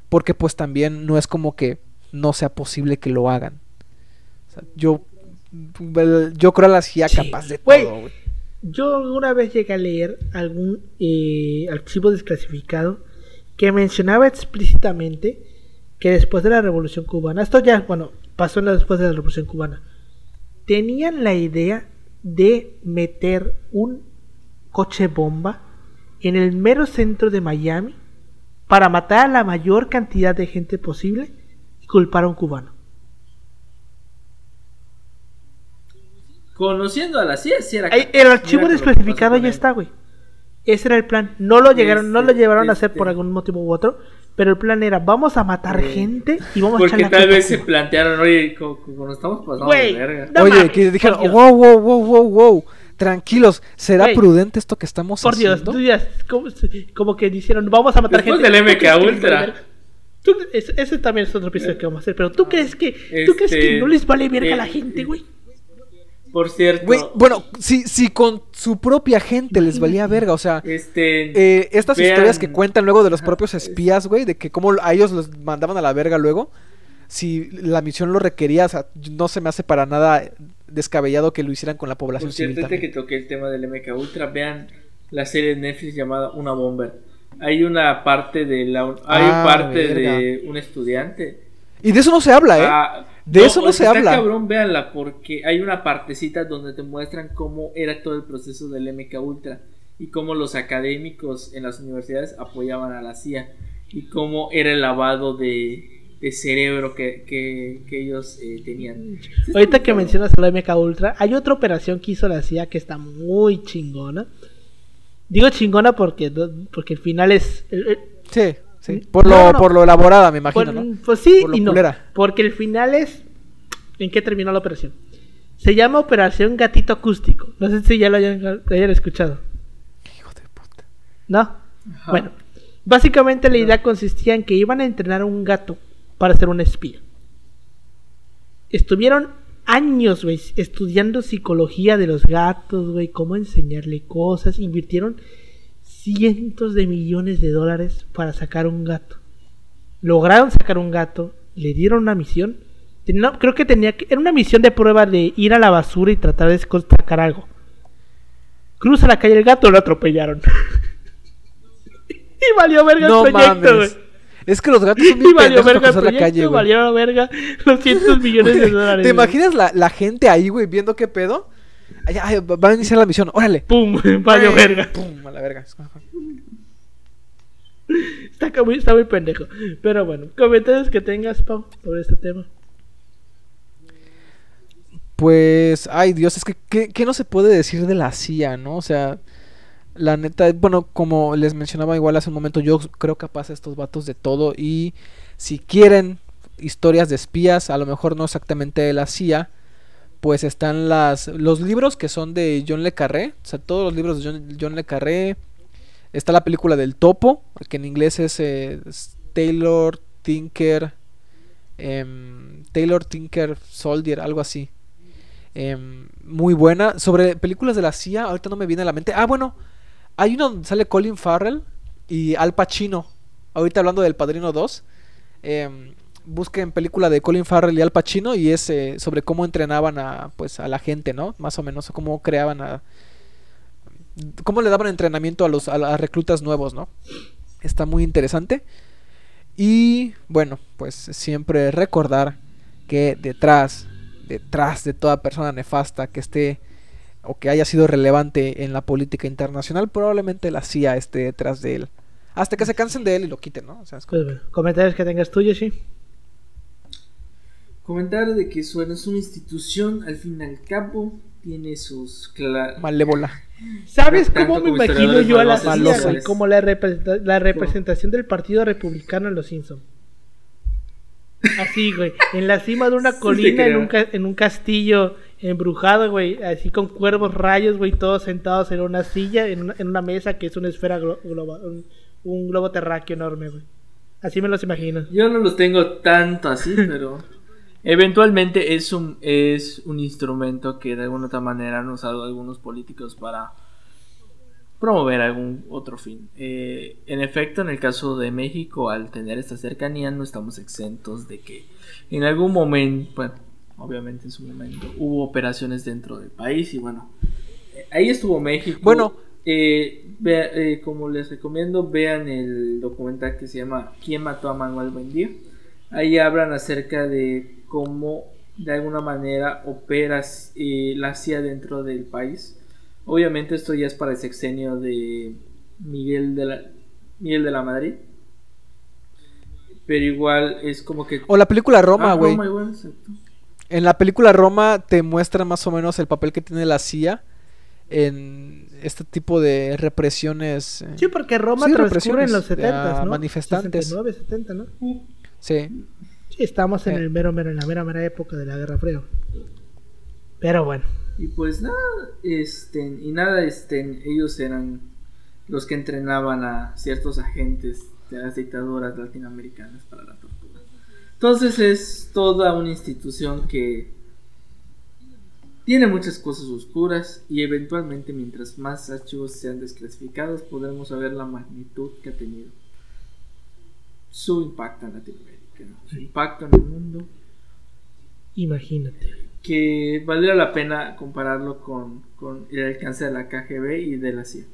porque pues también no es como que no sea posible que lo hagan. O sea, yo, yo creo a la CIA Sí. capaz de todo. Yo alguna vez llegué a leer algún eh, archivo desclasificado que mencionaba explícitamente que después de la Revolución Cubana, esto ya, bueno, pasó después de la Revolución Cubana, tenían la idea de meter un coche bomba en el mero centro de Miami para matar a la mayor cantidad de gente posible y culpar a un cubano. Conociendo a la CIA, era el archivo desclasificado ya está, güey. Ese era el plan. No lo llegaron, no lo Este, llevaron a hacer este. por algún motivo u otro, pero el plan era vamos a matar Eh, gente y vamos a Porque echar la tal vez a se Cuba". plantearon, oye, como, como nos estamos pasando Güey, de verga. No Oye, mames, que dijeron, por Dios. wow, wow, wow, wow, wow. Tranquilos, ¿será Güey. prudente esto que estamos Por Dios, haciendo? tú ya, como, como que dijeron, vamos a matar Después gente. del ¿Tú crees MK Ultra. Tú- ese, ese también es otro episodio que vamos a hacer, pero ¿tú crees que, ¿tú crees que Este, no les vale verga a la eh, gente, güey? Por cierto, bueno, si, si con su propia gente les valía verga, o sea, este eh, estas Vean- historias que cuentan luego de los propios espías, güey, de que cómo a ellos los mandaban a la verga luego, si la misión lo requería, o sea, no se me hace para nada descabellado que lo hicieran con la población Por cierto, civil este que toqué el tema del MK Ultra, vean la serie de Netflix llamada Una Bomber. Hay una parte de la hay Ah, parte verga. de un estudiante. Y de eso no se habla, ¿eh? Ah, De eso no o se está habla. cabrón, véanla porque hay una partecita donde te muestran cómo era todo el proceso del MK Ultra y cómo los académicos en las universidades apoyaban a la CIA y cómo era el lavado de, de cerebro que, que, que ellos eh, tenían. Ahorita que mencionas la MK Ultra, hay otra operación que hizo la CIA que está muy chingona. Digo chingona porque, porque el final es... el- el- Sí, sí. Por No, lo, no. por lo elaborada, me imagino, Por- ¿no? Pues sí Por y no. culera. Porque el final es. ¿En qué terminó la operación? Se llama Operación Gatito Acústico. No sé si ya lo hayan, lo hayan escuchado. Hijo de puta. ¿No? Ajá. Bueno, básicamente la idea consistía en que iban a entrenar a un gato para ser un espía. Estuvieron años, güey, estudiando psicología de los gatos, güey, cómo enseñarle cosas. Invirtieron cientos de millones de dólares para sacar un gato. Lograron sacar un gato, le dieron una misión. No, creo que tenía que. Era una misión de prueba de ir a la basura y tratar de sacar algo. Cruza la calle el gato, lo atropellaron. y valió verga No el proyecto, güey. mames. Es que los gatos son Y bien valió para el cruzar la calle, güey. valió verga los cientos millones de dólares. ¿Te imaginas la, la gente ahí, güey, viendo qué pedo? Ay, va a iniciar la misión, órale. Pum, Ay, verga. Pum, a la verga. Está muy, está muy pendejo. Pero bueno, comentarios que tengas, Pau, sobre este tema. Pues, ay Dios, es que ¿qué, qué no se puede decir de la CIA, no? O sea, la neta, bueno, como les mencionaba igual hace un momento, yo creo capaz estos vatos de todo y si quieren historias de espías, a lo mejor no exactamente de la CIA, pues están las los libros que son de John le Carré, o sea, todos los libros de John, le Carré. Está la película del Topo, que en inglés es, eh, Taylor Tinker em, Taylor Tinker Soldier, algo así. Em, muy buena. Sobre películas de la CIA, ahorita no me viene a la mente. Ah, bueno, hay uno donde sale Colin Farrell y Al Pacino. Ahorita hablando del Padrino 2. Busquen película de Colin Farrell y Al Pacino y es eh, sobre cómo entrenaban a pues a la gente, ¿no? Más o menos cómo creaban a cómo le daban entrenamiento a los a, a reclutas nuevos, ¿no? Está muy interesante. Y bueno, pues siempre recordar que detrás detrás de toda persona nefasta que esté o que haya sido relevante en la política internacional, probablemente la CIA esté detrás de él. Hasta que se cansen de él y lo quiten, ¿no? O Pues comentarios que tengas tú, Yoshi. Comentar de que suena es una institución, al fin y al cabo, tiene sus cla- malévola. ¿Sabes cómo me imagino yo a la CIA? Como la, representa- la representación del Partido Republicano en Los Simpsons. Así, güey. En la cima de una Sí colina, en un, ca- en un castillo embrujado, güey. Así con cuervos, rayos, güey. Todos sentados en una silla, en una, en una mesa que es una esfera glo- globa- un, un globo terráqueo enorme, güey. Así me los imagino. Yo no los tengo tanto así, pero eventualmente es un es un instrumento que de alguna otra manera han usado algunos políticos para promover algún otro fin. Eh, en efecto, en el caso de México, al tener esta cercanía, no estamos exentos de que en algún momento, bueno, obviamente en su momento, hubo operaciones dentro del país y bueno, eh, ahí estuvo México. Bueno. Eh, vea- eh, como les recomiendo, vean el documental que se llama ¿Quién mató a Manuel Buendía? Ahí hablan acerca de cómo de alguna manera opera eh, la CIA dentro del país. Obviamente esto ya es para el sexenio de Miguel de la, Miguel de la Madrid. Pero igual es como que... O la película Roma, Ah, güey. En la película Roma te muestra más o menos el papel que tiene la CIA en este tipo de represiones. eh, Sí, porque Roma Sí, transcurre en los 70, a ¿no? manifestantes. 69, 70, ¿no? Sí. Estamos en Eh. el mero, mero, en la mera, mera época de la Guerra Fría. Pero bueno. Y pues nada, este, y nada, este, ellos eran los que entrenaban a ciertos agentes de las dictaduras latinoamericanas para la tortura. Entonces es toda una institución que tiene muchas cosas oscuras y eventualmente mientras más archivos sean desclasificados podremos saber la magnitud que ha tenido su impacto en Latinoamérica, su impacto en el mundo. Imagínate. Que valdría la pena compararlo con, con el alcance de la KGB y de la CIA.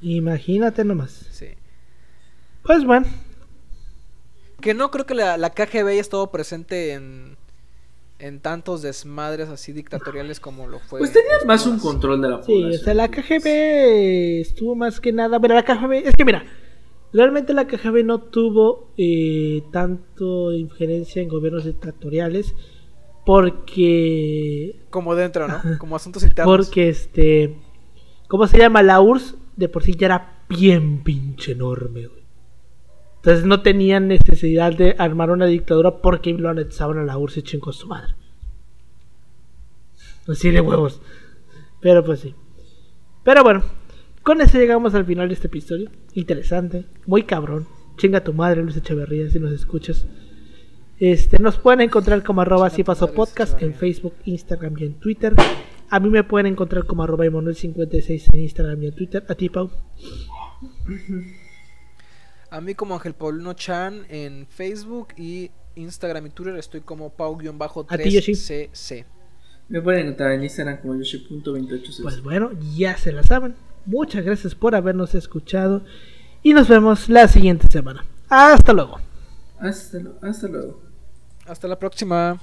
Imagínate nomás. Sí. Pues bueno, Que no creo que la, la KGB haya estado presente en, en tantos desmadres así dictatoriales como lo fue. Pues tenías más un control de la sí, población. o sea, la KGB estuvo más que nada. Pero la KGB, es que mira, realmente la KGB no tuvo eh, tanto injerencia en gobiernos dictatoriales porque Como dentro, ¿no? Como asuntos internos. Porque este. ¿Cómo se llama? La URSS de por sí ya era bien pinche enorme, güey. Entonces no tenían necesidad de armar una dictadura porque lo anexaban a la URSS y chingó su madre. Así de huevos. Pero pues sí. Pero bueno, con eso llegamos al final de este episodio. Interesante, muy cabrón. Chinga tu madre, Luis Echeverría, si nos escuchas. Este, nos pueden encontrar como arroba si madre, podcast en. Facebook, Instagram y en Twitter. A mí me pueden encontrar como arroba Emanuel56 en Instagram y en Twitter. A ti, Pau. A mí como Ángel Paulino Chan en Facebook y Instagram y Twitter estoy como A ti, Yoshi. pau-3cc. Me pueden encontrar en Instagram como yoshi.28. Pues bueno, ya se la saben. Muchas gracias por habernos escuchado. Y nos vemos la siguiente semana. Hasta luego. hasta, luego. Hasta la próxima.